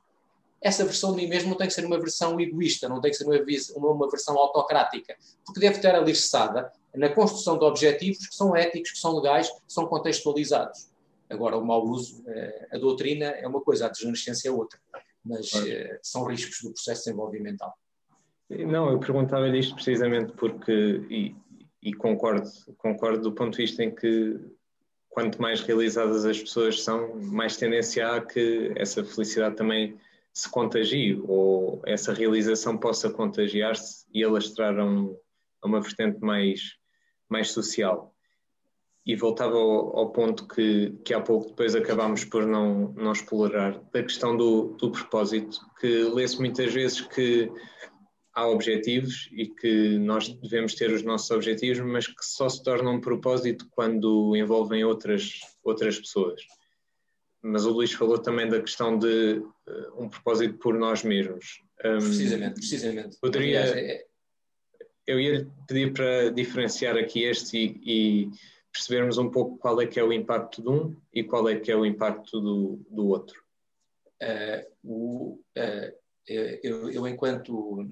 Essa versão de mim mesmo não tem que ser uma versão egoísta, não tem que ser uma, uma versão autocrática, porque deve estar alicerçada na construção de objetivos que são éticos, que são legais, que são contextualizados. Agora, o mau uso, eh, a doutrina é uma coisa, a desnascência é outra, mas é. são riscos do processo desenvolvimental. Não, eu perguntava-lhe isto precisamente porque, e, e, concordo, concordo do ponto de vista em que quanto mais realizadas as pessoas são, mais tendência há que essa felicidade também se contagie ou essa realização possa contagiar-se e alastrar a, um, a uma vertente mais, mais social. E voltava ao, ao, ponto que, que há pouco depois acabámos por não, não explorar, da questão do, do propósito, que lê-se muitas vezes que há objetivos e que nós devemos ter os nossos objetivos, mas que só se tornam um propósito quando envolvem outras, outras pessoas. Mas o Luís falou também da questão de uh, um propósito por nós mesmos. Um, precisamente, precisamente. Poderia, é... Eu ia pedir para diferenciar aqui este e, e, percebermos um pouco qual é que é o impacto de um e qual é que é o impacto do, do outro. Uh, o, uh, eu, eu, enquanto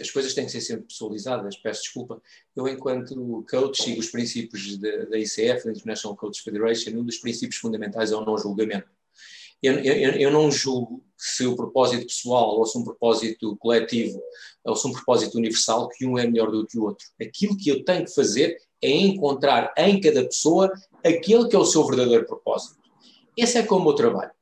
as coisas têm que ser sempre pessoalizadas, peço desculpa. Eu, enquanto coach, sigo os princípios da ICF, da International Coach Federation, um dos princípios fundamentais é o não julgamento. Eu, eu, eu, não julgo se o propósito pessoal ou se um propósito coletivo ou se um propósito universal que um é melhor do que o outro. Aquilo que eu tenho que fazer é encontrar em cada pessoa aquele que é o seu verdadeiro propósito. Esse é como o meu trabalho.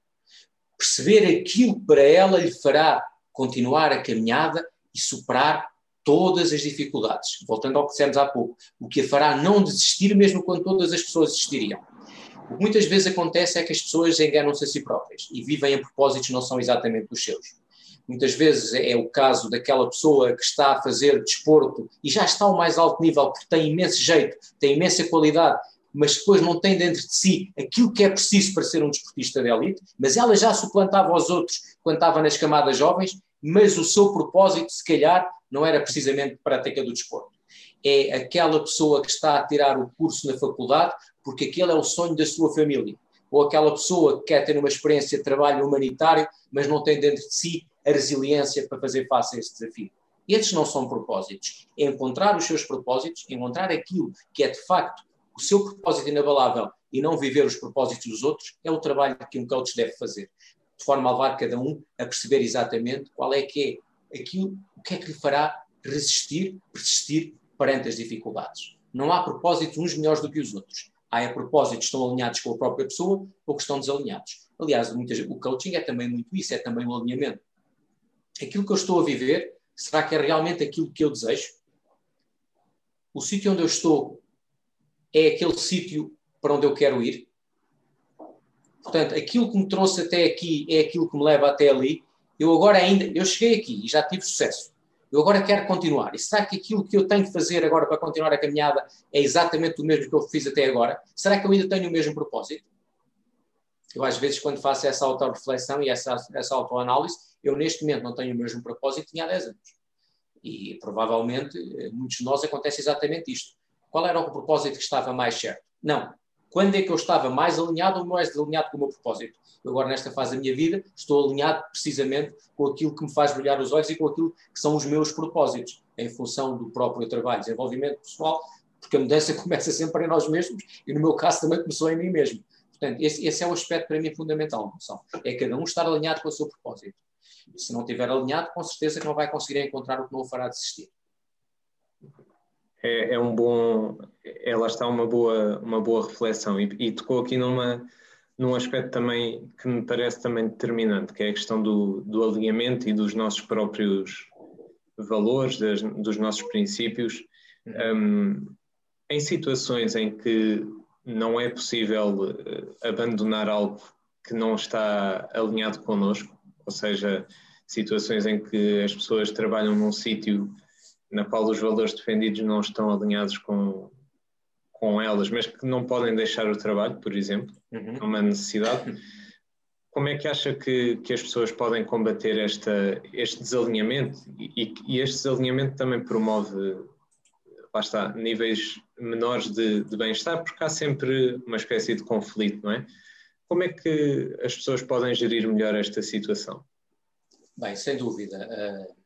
Perceber aquilo para ela lhe fará continuar a caminhada e superar todas as dificuldades. Voltando ao que dissemos há pouco, o que a fará não desistir mesmo quando todas as pessoas desistiriam. O que muitas vezes acontece é que as pessoas enganam-se a si próprias e vivem em propósitos que não são exatamente os seus. Muitas vezes é o caso daquela pessoa que está a fazer desporto e já está ao mais alto nível porque tem imenso jeito, tem imensa qualidade, mas depois não tem dentro de si aquilo que é preciso para ser um desportista de elite, mas ela já suplantava aos outros quando estava nas camadas jovens mas o seu propósito, se calhar, não era precisamente prática do desporto. É aquela pessoa que está a tirar o curso na faculdade porque aquele é o sonho da sua família. Ou aquela pessoa que quer ter uma experiência de trabalho humanitário, mas não tem dentro de si a resiliência para fazer face a esse desafio. Esses não são propósitos. É encontrar os seus propósitos, encontrar aquilo que é de facto o seu propósito inabalável e não viver os propósitos dos outros, é o trabalho que um coach deve fazer. De forma a levar cada um a perceber exatamente qual é que é aquilo, o que é que lhe fará resistir, persistir perante as dificuldades. Não há propósitos uns melhores do que os outros. Há a propósitos que estão alinhados com a própria pessoa ou que estão desalinhados. Aliás, muitas, o coaching é também muito isso, é também o um alinhamento. Aquilo que eu estou a viver, será que é realmente aquilo que eu desejo? O sítio onde eu estou é aquele sítio para onde eu quero ir? Portanto, aquilo que me trouxe até aqui é aquilo que me leva até ali. Eu agora ainda, eu cheguei aqui e já tive sucesso. Eu agora quero continuar. E será que aquilo que eu tenho que fazer agora para continuar a caminhada é exatamente o mesmo que eu fiz até agora? Será que eu ainda tenho o mesmo propósito? Eu, às vezes, quando faço essa autorreflexão e essa, essa autoanálise, eu neste momento não tenho o mesmo propósito que tinha há 10 anos. E provavelmente, eh, muitos de nós acontece exatamente isto. Qual era o propósito que estava mais certo? Não. Quando é que eu estava mais alinhado ou mais desalinhado com o meu propósito? Agora, nesta fase da minha vida, estou alinhado precisamente com aquilo que me faz brilhar os olhos e com aquilo que são os meus propósitos, em função do próprio trabalho, desenvolvimento pessoal, porque a mudança começa sempre em nós mesmos e, no meu caso, também começou em mim mesmo. Portanto, esse, esse é o aspecto para mim fundamental, é cada um estar alinhado com o seu propósito. Se não estiver alinhado, com certeza que não vai conseguir encontrar o que não o fará desistir é, é, um bom, ela está uma boa, uma boa reflexão e, e, tocou aqui numa, num aspecto também que me parece também determinante, que é a questão do, do alinhamento e dos nossos próprios valores, das, dos nossos princípios. Um, em situações em que não é possível eh, abandonar algo que não está alinhado connosco, ou seja, situações em que as pessoas trabalham num sítio na qual os valores defendidos não estão alinhados com, com elas, mas que não podem deixar o trabalho, por exemplo, uhum. é uma necessidade. Como é que acha que, que as pessoas podem combater esta, este desalinhamento? E, e este desalinhamento também promove, lá está, níveis menores de, de bem-estar, porque há sempre uma espécie de conflito, não é? Como é que as pessoas podem gerir melhor esta situação? Bem, sem dúvida. Uh,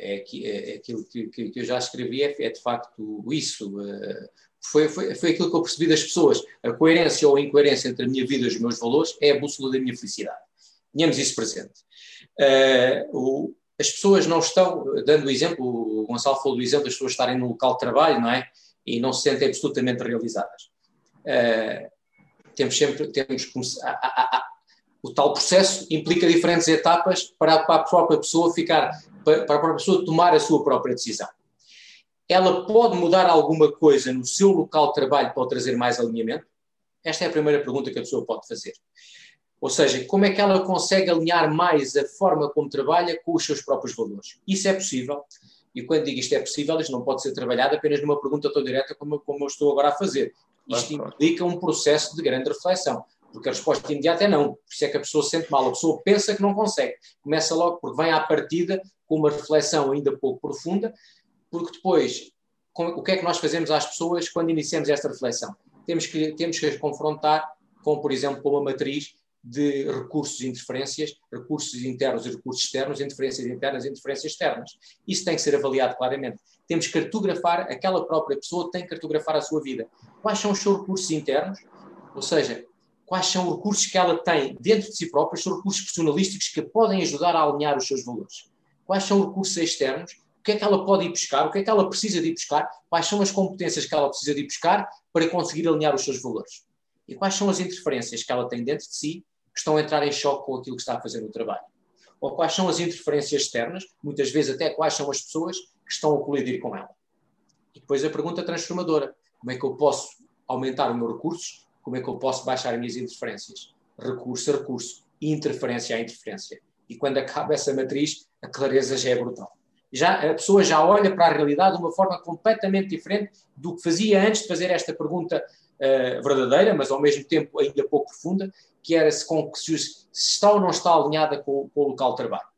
é, é, é, aquilo que, que, eu já escrevi, é, é de facto isso. Uh, foi, foi, foi aquilo que eu percebi das pessoas. A coerência ou a incoerência entre a minha vida e os meus valores é a bússola da minha felicidade. Tenhamos isso presente. As pessoas não estão, dando o exemplo, o Gonçalo falou do exemplo das pessoas estarem no local de trabalho, não é? E não se sentem absolutamente realizadas. Temos sempre, temos o tal processo implica diferentes etapas para, para a própria pessoa ficar, para, para a própria pessoa tomar a sua própria decisão. Ela pode mudar alguma coisa no seu local de trabalho para trazer mais alinhamento? Esta é a primeira pergunta que a pessoa pode fazer. Ou seja, como é que ela consegue alinhar mais a forma como trabalha com os seus próprios valores? Isso é possível. E quando digo isto é possível, isto não pode ser trabalhado apenas numa pergunta tão direta como, como eu estou agora a fazer. Isto implica um processo de grande reflexão. Porque a resposta imediata é não. Por isso é que a pessoa se sente mal. A pessoa pensa que não consegue. Começa logo porque vem à partida com uma reflexão ainda pouco profunda, porque depois, o que é que nós fazemos às pessoas quando iniciamos esta reflexão? Temos que, temos que as confrontar com, por exemplo, com uma matriz de recursos e interferências, recursos internos e recursos externos, interferências internas e interferências externas. Isso tem que ser avaliado claramente. Temos que cartografar, aquela própria pessoa tem que cartografar a sua vida. Quais são os seus recursos internos? Ou seja, quais são os recursos que ela tem dentro de si própria, são recursos personalísticos que podem ajudar a alinhar os seus valores. Quais são os recursos externos, o que é que ela pode ir buscar, o que é que ela precisa de ir buscar, quais são as competências que ela precisa de ir buscar para conseguir alinhar os seus valores. E quais são as interferências que ela tem dentro de si que estão a entrar em choque com aquilo que está a fazer no trabalho. Ou quais são as interferências externas, muitas vezes até quais são as pessoas que estão a colidir com ela. E depois a pergunta transformadora: como é que eu posso aumentar o meu recursos como é que eu posso baixar as minhas interferências? Recurso a recurso, interferência a interferência. E quando acaba essa matriz, a clareza já é brutal. Já, a pessoa já olha para a realidade de uma forma completamente diferente do que fazia antes de fazer esta pergunta uh, verdadeira, mas ao mesmo tempo ainda pouco profunda, que era se, com, se, se está ou não está alinhada com, com o local de trabalho.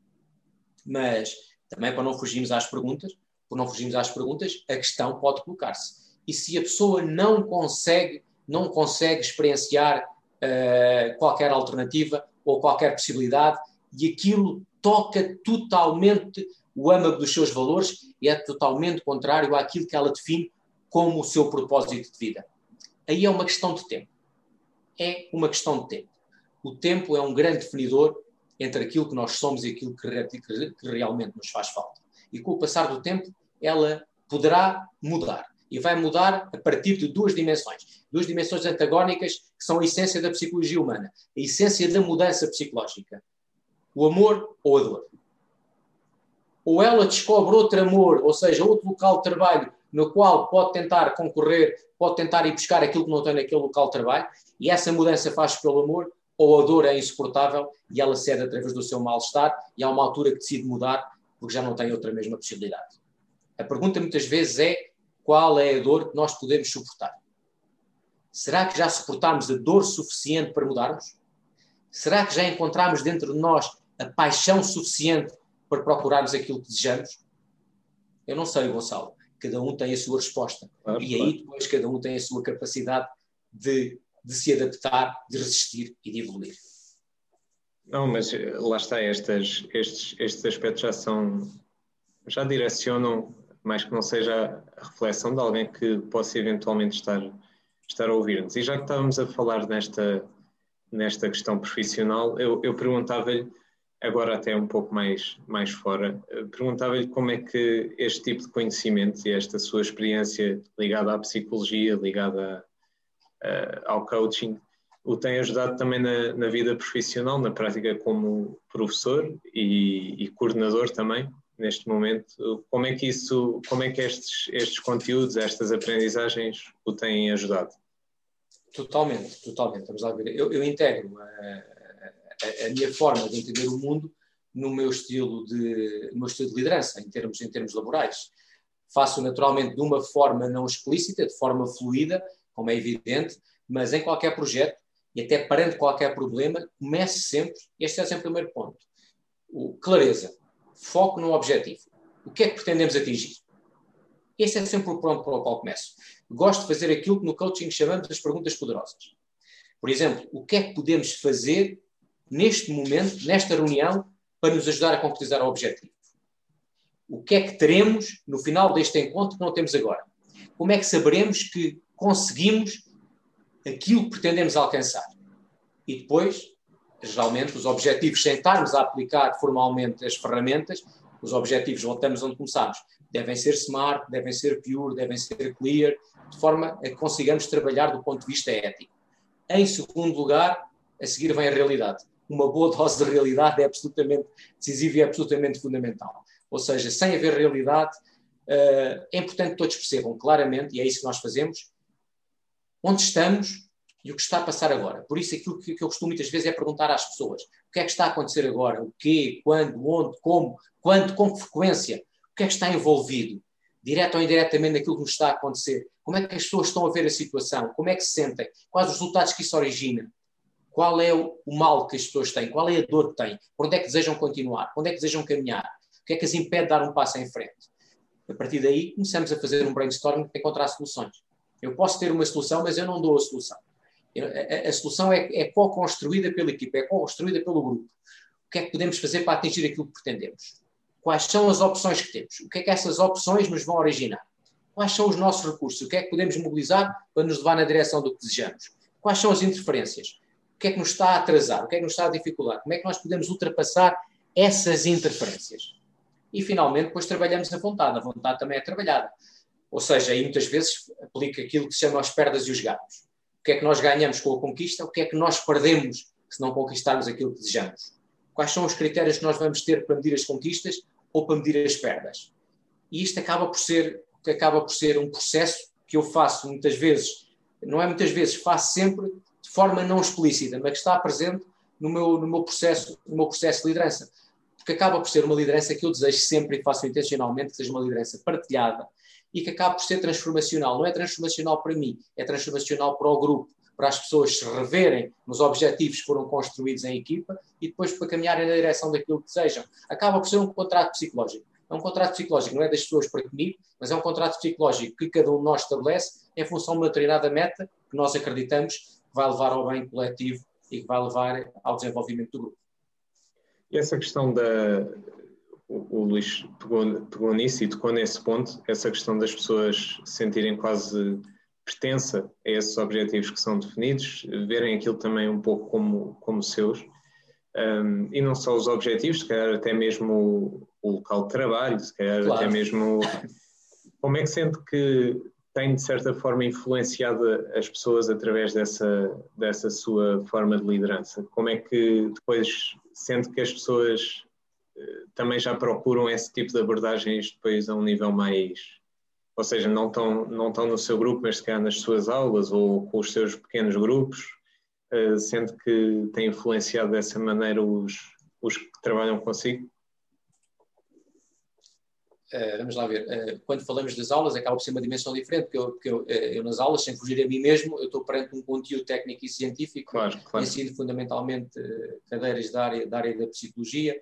Mas Também para não fugirmos às perguntas, por não fugirmos às perguntas, a questão pode colocar-se. E se a pessoa não consegue, não consegue experienciar uh, qualquer alternativa ou qualquer possibilidade, e aquilo toca totalmente o âmago dos seus valores e é totalmente contrário àquilo que ela define como o seu propósito de vida. Aí é uma questão de tempo. É uma questão de tempo. O tempo é um grande definidor entre aquilo que nós somos e aquilo que, que realmente nos faz falta. E com o passar do tempo, ela poderá mudar. E vai mudar a partir de duas dimensões. Duas dimensões antagónicas que são a essência da psicologia humana. A essência da mudança psicológica. O amor ou a dor. Ou ela descobre outro amor, ou seja, outro local de trabalho no qual pode tentar concorrer, pode tentar ir buscar aquilo que não tem naquele local de trabalho, e essa mudança faz pelo amor, ou a dor é insuportável e ela cede através do seu mal-estar, e há uma altura que decide mudar porque já não tem outra mesma possibilidade. A pergunta muitas vezes é qual é a dor que nós podemos suportar? Será que já suportámos a dor suficiente para mudarmos? Será que já encontramos dentro de nós a paixão suficiente para procurarmos aquilo que desejamos? Eu não sei, Gonçalo. Cada um tem a sua resposta. Claro, e aí depois cada um tem a sua capacidade de, de se adaptar, de resistir e de evoluir. Não, mas eh, lá está, estas, estes, estes aspectos já são, já direcionam, mais que não seja a reflexão de alguém que possa eventualmente estar, estar a ouvir-nos. E já que estávamos a falar nesta, nesta questão profissional, eu, eu perguntava-lhe agora até um pouco mais, mais fora, eh, perguntava-lhe como é que este tipo de conhecimento e esta sua experiência ligada à psicologia, ligada uh, ao coaching, o tem ajudado também na, na, vida profissional, na prática como professor e, e, coordenador também, neste momento. Como é que isso, como é que estes, estes conteúdos, estas aprendizagens o têm ajudado? Totalmente, totalmente. Vamos lá ver. Eu, eu integro uh, a, a, minha forma de entender o mundo no meu estilo de, no meu estilo de liderança, em termos, em termos laborais. Faço naturalmente de uma forma não explícita, de forma fluida, como é evidente, mas em qualquer projeto e até perante qualquer problema, comece sempre, este é sempre o primeiro ponto, o, clareza, foco no objetivo. O que é que pretendemos atingir? Este é sempre o ponto para o qual começo. Gosto de fazer aquilo que no coaching chamamos as perguntas poderosas. Por exemplo, o que é que podemos fazer neste momento, nesta reunião, para nos ajudar a concretizar o objetivo? O que é que teremos no final deste encontro que não temos agora? Como é que saberemos que conseguimos aquilo que pretendemos alcançar? E depois, geralmente, os objetivos, sentarmos a aplicar formalmente as ferramentas, os objetivos, voltamos onde começámos, devem ser smart, devem ser pure, devem ser clear, de forma a que consigamos trabalhar do ponto de vista ético. Em segundo lugar, a seguir vem a realidade uma boa dose de realidade é absolutamente decisiva e é absolutamente fundamental. Ou seja, sem haver realidade, uh, é importante que todos percebam claramente, e é isso que nós fazemos, onde estamos e o que está a passar agora. Por isso, aquilo que, que eu costumo muitas vezes é perguntar às pessoas: o que é que está a acontecer agora? O quê? Quando? Onde? Como? Quando? Com que frequência? O que é que está envolvido? Direto ou indiretamente naquilo que nos está a acontecer? Como é que as pessoas estão a ver a situação? Como é que se sentem? Quais os resultados que isso origina? qual é o, mal que as pessoas têm, qual é a dor que têm, por onde é que desejam continuar, onde é que desejam caminhar, o que é que as impede de dar um passo em frente. A partir daí, começamos a fazer um brainstorming para encontrar soluções. Eu posso ter uma solução, mas eu não dou a solução. A, solução é, é co-construída pela equipa, é co-construída pelo grupo. O que é que podemos fazer para atingir aquilo que pretendemos? Quais são as opções que temos? O que é que essas opções nos vão originar? Quais são os nossos recursos? O que é que podemos mobilizar para nos levar na direção do que desejamos? Quais são as interferências? que é que nos está a atrasar, o que é que nos está a dificultar, como é que nós podemos ultrapassar essas interferências. E finalmente, depois trabalhamos a vontade. A vontade também é trabalhada. Ou seja, aí muitas vezes aplica aquilo que se chama as perdas e os ganhos. O que é que nós ganhamos com a conquista, o que é que nós perdemos se não conquistarmos aquilo que desejamos. Quais são os critérios que nós vamos ter para medir as conquistas ou para medir as perdas. E isto acaba por ser, acaba por ser um processo que eu faço muitas vezes, não é muitas vezes, faço sempre de forma não explícita, mas que está presente no meu, no meu, processo, no meu processo de liderança. Porque acaba por ser uma liderança que eu desejo sempre e faço intencionalmente que seja uma liderança partilhada e que acaba por ser transformacional. Não é transformacional para mim, é transformacional para o grupo, para as pessoas se reverem nos objetivos que foram construídos em equipa e depois para caminharem na direção daquilo que desejam. Acaba por ser um contrato psicológico. É um contrato psicológico, não é das pessoas para comigo, mas é um contrato psicológico que cada um de nós estabelece em função de uma determinada meta que nós acreditamos que vai levar ao bem coletivo e que vai levar ao desenvolvimento do grupo. E essa questão da. O, o Luís pegou, pegou nisso e tocou nesse ponto, essa questão das pessoas sentirem quase pertença a esses objetivos que são definidos, verem aquilo também um pouco como, como seus. Um, e não só os objetivos, se calhar até mesmo o, o local de trabalho, se calhar claro. até mesmo. Como é que sente que tem, de certa forma, influenciado as pessoas através dessa, dessa sua forma de liderança? Como é que depois sente que as pessoas também já procuram esse tipo de abordagens depois a um nível mais. Ou seja, não estão, não estão no seu grupo, mas se calhar nas suas aulas ou com os seus pequenos grupos? uh, sente que tem influenciado dessa maneira os, os que trabalham consigo? Uh, vamos lá ver. Uh, quando falamos das aulas, acaba por ser uma dimensão diferente, porque, eu, porque eu, eu, nas aulas, sem fugir a mim mesmo, eu estou perante um conteúdo técnico e científico, claro, claro. ensino fundamentalmente cadeiras da área, da área da psicologia,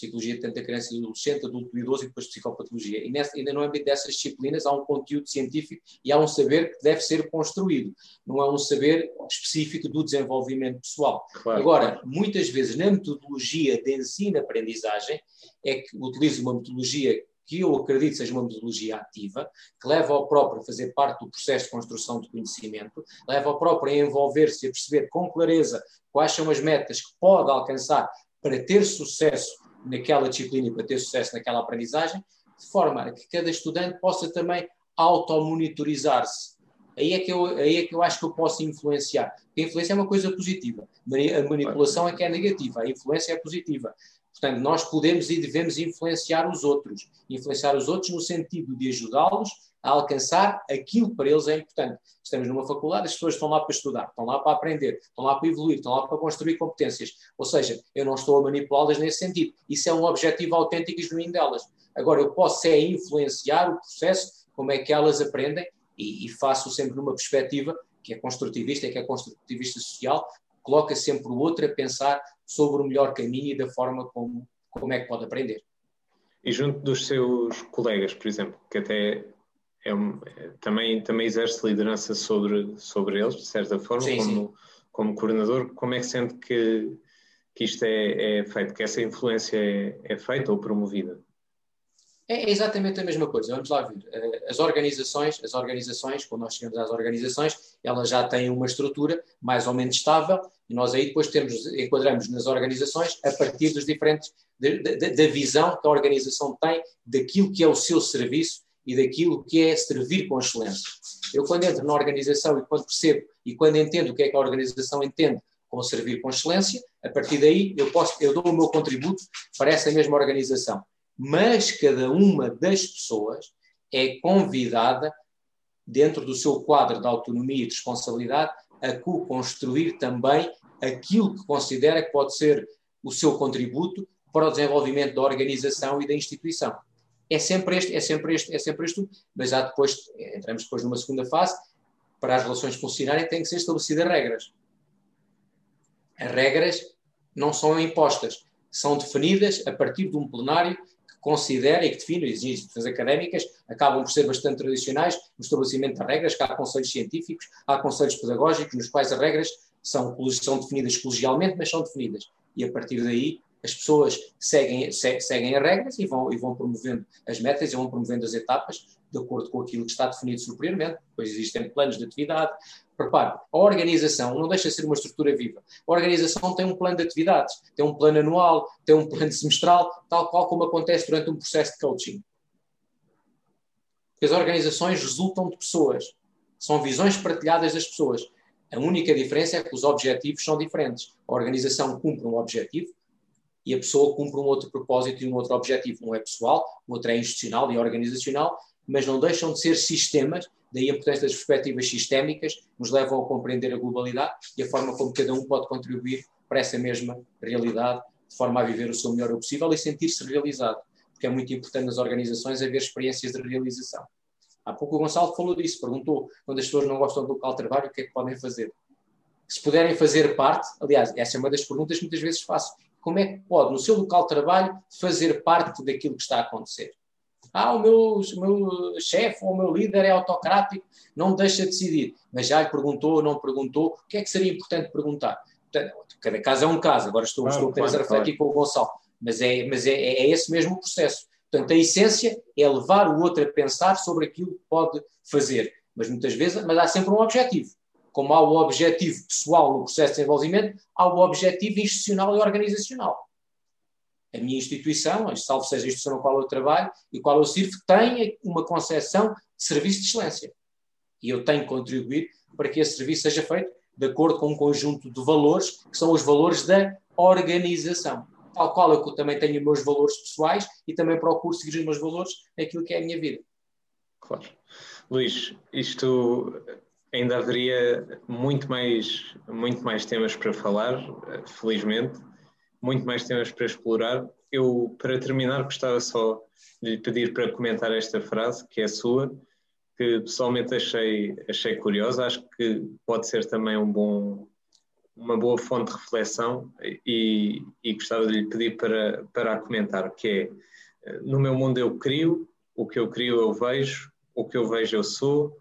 psicologia tanto da criança e do adolescente, adulto e idoso e depois psicopatologia. E, nessa, no âmbito dessas disciplinas há um conteúdo científico e há um saber que deve ser construído, não é um saber específico do desenvolvimento pessoal. Claro. Agora, muitas vezes na metodologia de ensino-aprendizagem é que utilizo uma metodologia que eu acredito seja uma metodologia ativa, que leva ao próprio a fazer parte do processo de construção de conhecimento, leva ao próprio a envolver-se e a perceber com clareza quais são as metas que pode alcançar para ter sucesso naquela disciplina e para ter sucesso naquela aprendizagem, de forma a que cada estudante possa também automonitorizar-se. Aí, é que aí é que eu acho que eu posso influenciar. a influência é uma coisa positiva. A manipulação é que é negativa. A influência é positiva. Portanto, nós podemos e devemos influenciar os outros. Influenciar os outros no sentido de ajudá-los a alcançar aquilo que para eles é importante. Estamos numa faculdade, as pessoas estão lá para estudar, estão lá para aprender, estão lá para evoluir, estão lá para construir competências. Ou seja, eu não estou a manipulá-las nesse sentido. Isso é um objetivo autêntico e genuíno delas. Agora, eu posso é influenciar o processo, como é que elas aprendem, e, e faço sempre numa perspectiva que é construtivista, que é construtivista social, coloca sempre o outro a pensar sobre o melhor caminho e da forma como, como é que pode aprender. E junto dos seus colegas, por exemplo, que até é um, também, também exerce liderança sobre, sobre eles, de certa forma, sim, como, sim. como coordenador. Como é que sente que, que isto é, é feito, que essa influência é, é feita ou promovida? É exatamente a mesma coisa. Vamos lá ver. Eh, as organizações, as organizações, quando nós chegamos às organizações, elas já têm uma estrutura mais ou menos estável e nós aí depois temos, enquadramos nas organizações a partir dos diferentes, da visão que a organização tem daquilo que é o seu serviço e daquilo que é servir com excelência. Eu, quando entro na organização e quando percebo e quando entendo o que é que a organização entende com servir com excelência, a partir daí eu, posso, eu dou o meu contributo para essa mesma organização. Mas cada uma das pessoas é convidada, dentro do seu quadro de autonomia e de responsabilidade, a co-construir também aquilo que considera que pode ser o seu contributo para o desenvolvimento da organização e da instituição é sempre este, é sempre este, é sempre este, mas há depois, entramos depois numa segunda fase, para as relações funcionarem têm que ser estabelecidas regras. As regras não são impostas, são definidas a partir de um plenário considera e que define, as instituições académicas acabam por ser bastante tradicionais no estabelecimento de regras, que há conselhos científicos, há conselhos pedagógicos, nos quais as regras são, são definidas colegialmente, mas são definidas. E a partir daí as pessoas seguem, se, seguem as regras e vão, e vão promovendo as metas e vão promovendo as etapas de acordo com aquilo que está definido superiormente. Depois existem planos de atividade. Repare, a organização não deixa de ser uma estrutura viva. A organização tem um plano de atividades, tem um plano anual, tem um plano semestral, tal qual como acontece durante um processo de coaching. Porque as organizações resultam de pessoas, são visões partilhadas das pessoas. A única diferença é que os objetivos são diferentes. A organização cumpre um objetivo, e a pessoa cumpre um outro propósito e um outro objetivo. Um é pessoal, o outro é institucional e organizacional, mas não deixam de ser sistemas, daí a importância das perspectivas sistémicas, nos levam a compreender a globalidade e a forma como cada um pode contribuir para essa mesma realidade, de forma a viver o seu melhor possível e sentir-se realizado, porque é muito importante nas organizações haver experiências de realização. Há pouco o Gonçalo falou disso, perguntou, quando as pessoas não gostam do local de trabalho, o que é que podem fazer? Se puderem fazer parte, aliás, essa é uma das perguntas que muitas vezes faço, como é que pode, no seu local de trabalho, fazer parte daquilo que está a acontecer. Ah, o meu, o meu chefe ou o meu líder é autocrático, não me deixa decidir. Mas já lhe perguntou ou não perguntou, o que é que seria importante perguntar? Portanto, cada caso é um caso, agora estou, claro, estou apenas claro, a refletir claro. com o Gonçalo, mas, é, mas é, é esse mesmo processo. Portanto, a essência é levar o outro a pensar sobre aquilo que pode fazer. Mas muitas vezes, mas há sempre um objetivo. Como há o objetivo pessoal no processo de desenvolvimento, há o objetivo institucional e organizacional. A minha instituição, salvo seja a instituição na qual eu trabalho e qual eu sirvo, tem uma concepção de serviço de excelência. E eu tenho que contribuir para que esse serviço seja feito de acordo com um conjunto de valores, que são os valores da organização tal qual eu também tenho os meus valores pessoais e também procuro seguir os meus valores naquilo que é a minha vida. Claro. Luís, isto ainda haveria muito mais, muito mais temas para falar, felizmente, muito mais temas para explorar. Eu, para terminar, gostava só de lhe pedir para comentar esta frase, que é sua, que pessoalmente achei, achei curiosa, acho que pode ser também um bom, uma boa fonte de reflexão e, e gostava de lhe pedir para, para comentar, que é, no meu mundo eu crio, o que eu crio eu vejo, o que eu vejo eu sou,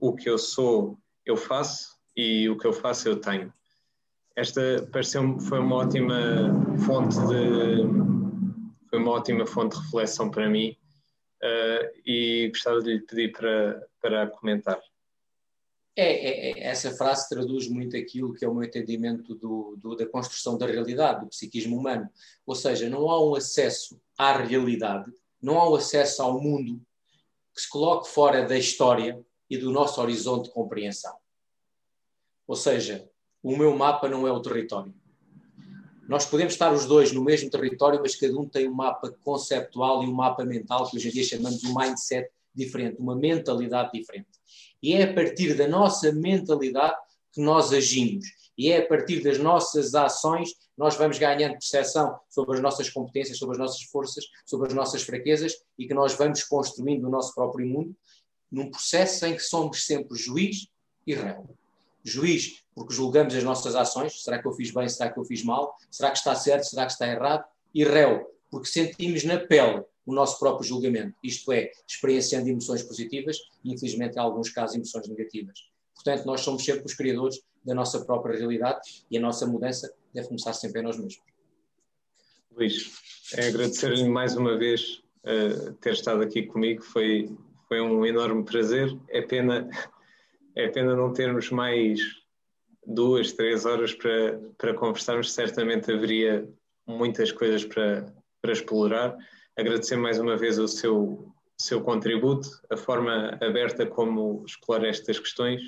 o que eu sou eu faço e o que eu faço eu tenho. Esta pareceu foi uma ótima fonte de foi uma ótima fonte de reflexão para mim uh, e gostava de lhe pedir para, para comentar. É, é, é, essa frase traduz muito aquilo que é o meu entendimento do, do, da construção da realidade, do psiquismo humano. Ou seja, não há um acesso à realidade, não há um acesso ao mundo que se coloque fora da história e do nosso horizonte de compreensão. Ou seja, o meu mapa não é o território. Nós podemos estar os dois no mesmo território, mas cada um tem um mapa conceptual e um mapa mental que hoje em dia chamamos de um mindset diferente, uma mentalidade diferente. E é a partir da nossa mentalidade que nós agimos. E é a partir das nossas ações nós vamos ganhando percepção sobre as nossas competências, sobre as nossas forças, sobre as nossas fraquezas e que nós vamos construindo o nosso próprio mundo num processo em que somos sempre juiz e réu. Juiz, porque julgamos as nossas ações, será que eu fiz bem, será que eu fiz mal, será que está certo, será que está errado, e réu, porque sentimos na pele o nosso próprio julgamento, isto é, experienciando emoções positivas e, infelizmente, em alguns casos, emoções negativas. Portanto, nós somos sempre os criadores da nossa própria realidade e a nossa mudança deve começar sempre em nós mesmos. Luís, é agradecer-lhe mais uma vez uh, ter estado aqui comigo, foi, foi um enorme prazer. É pena, é pena não termos mais duas, três horas para, para conversarmos, certamente haveria muitas coisas para, para explorar agradecer mais uma vez o seu, seu contributo, a forma aberta como explorar estas questões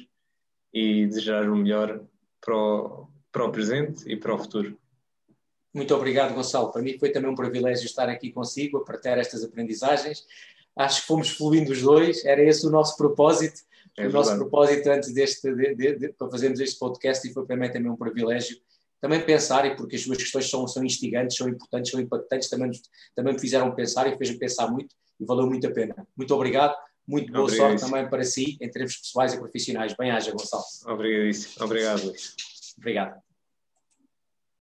e desejar o melhor para o, para o presente e para o futuro. Muito obrigado, Gonçalo. Para mim foi também um privilégio estar aqui consigo, a partilhar estas aprendizagens. Acho que fomos fluindo os dois, era esse o nosso propósito. É o nosso propósito antes deste, de, de, de, para fazermos este podcast e foi para mim também um privilégio também pensar, e porque as suas questões são, são instigantes, são importantes, são impactantes, também, também me fizeram pensar e fez-me pensar muito e valeu muito a pena. Muito obrigado, muito boa sorte também para si, em termos pessoais e profissionais. Bem-haja, Gonçalo. Obrigadíssimo. Obrigado, Luís. Obrigado.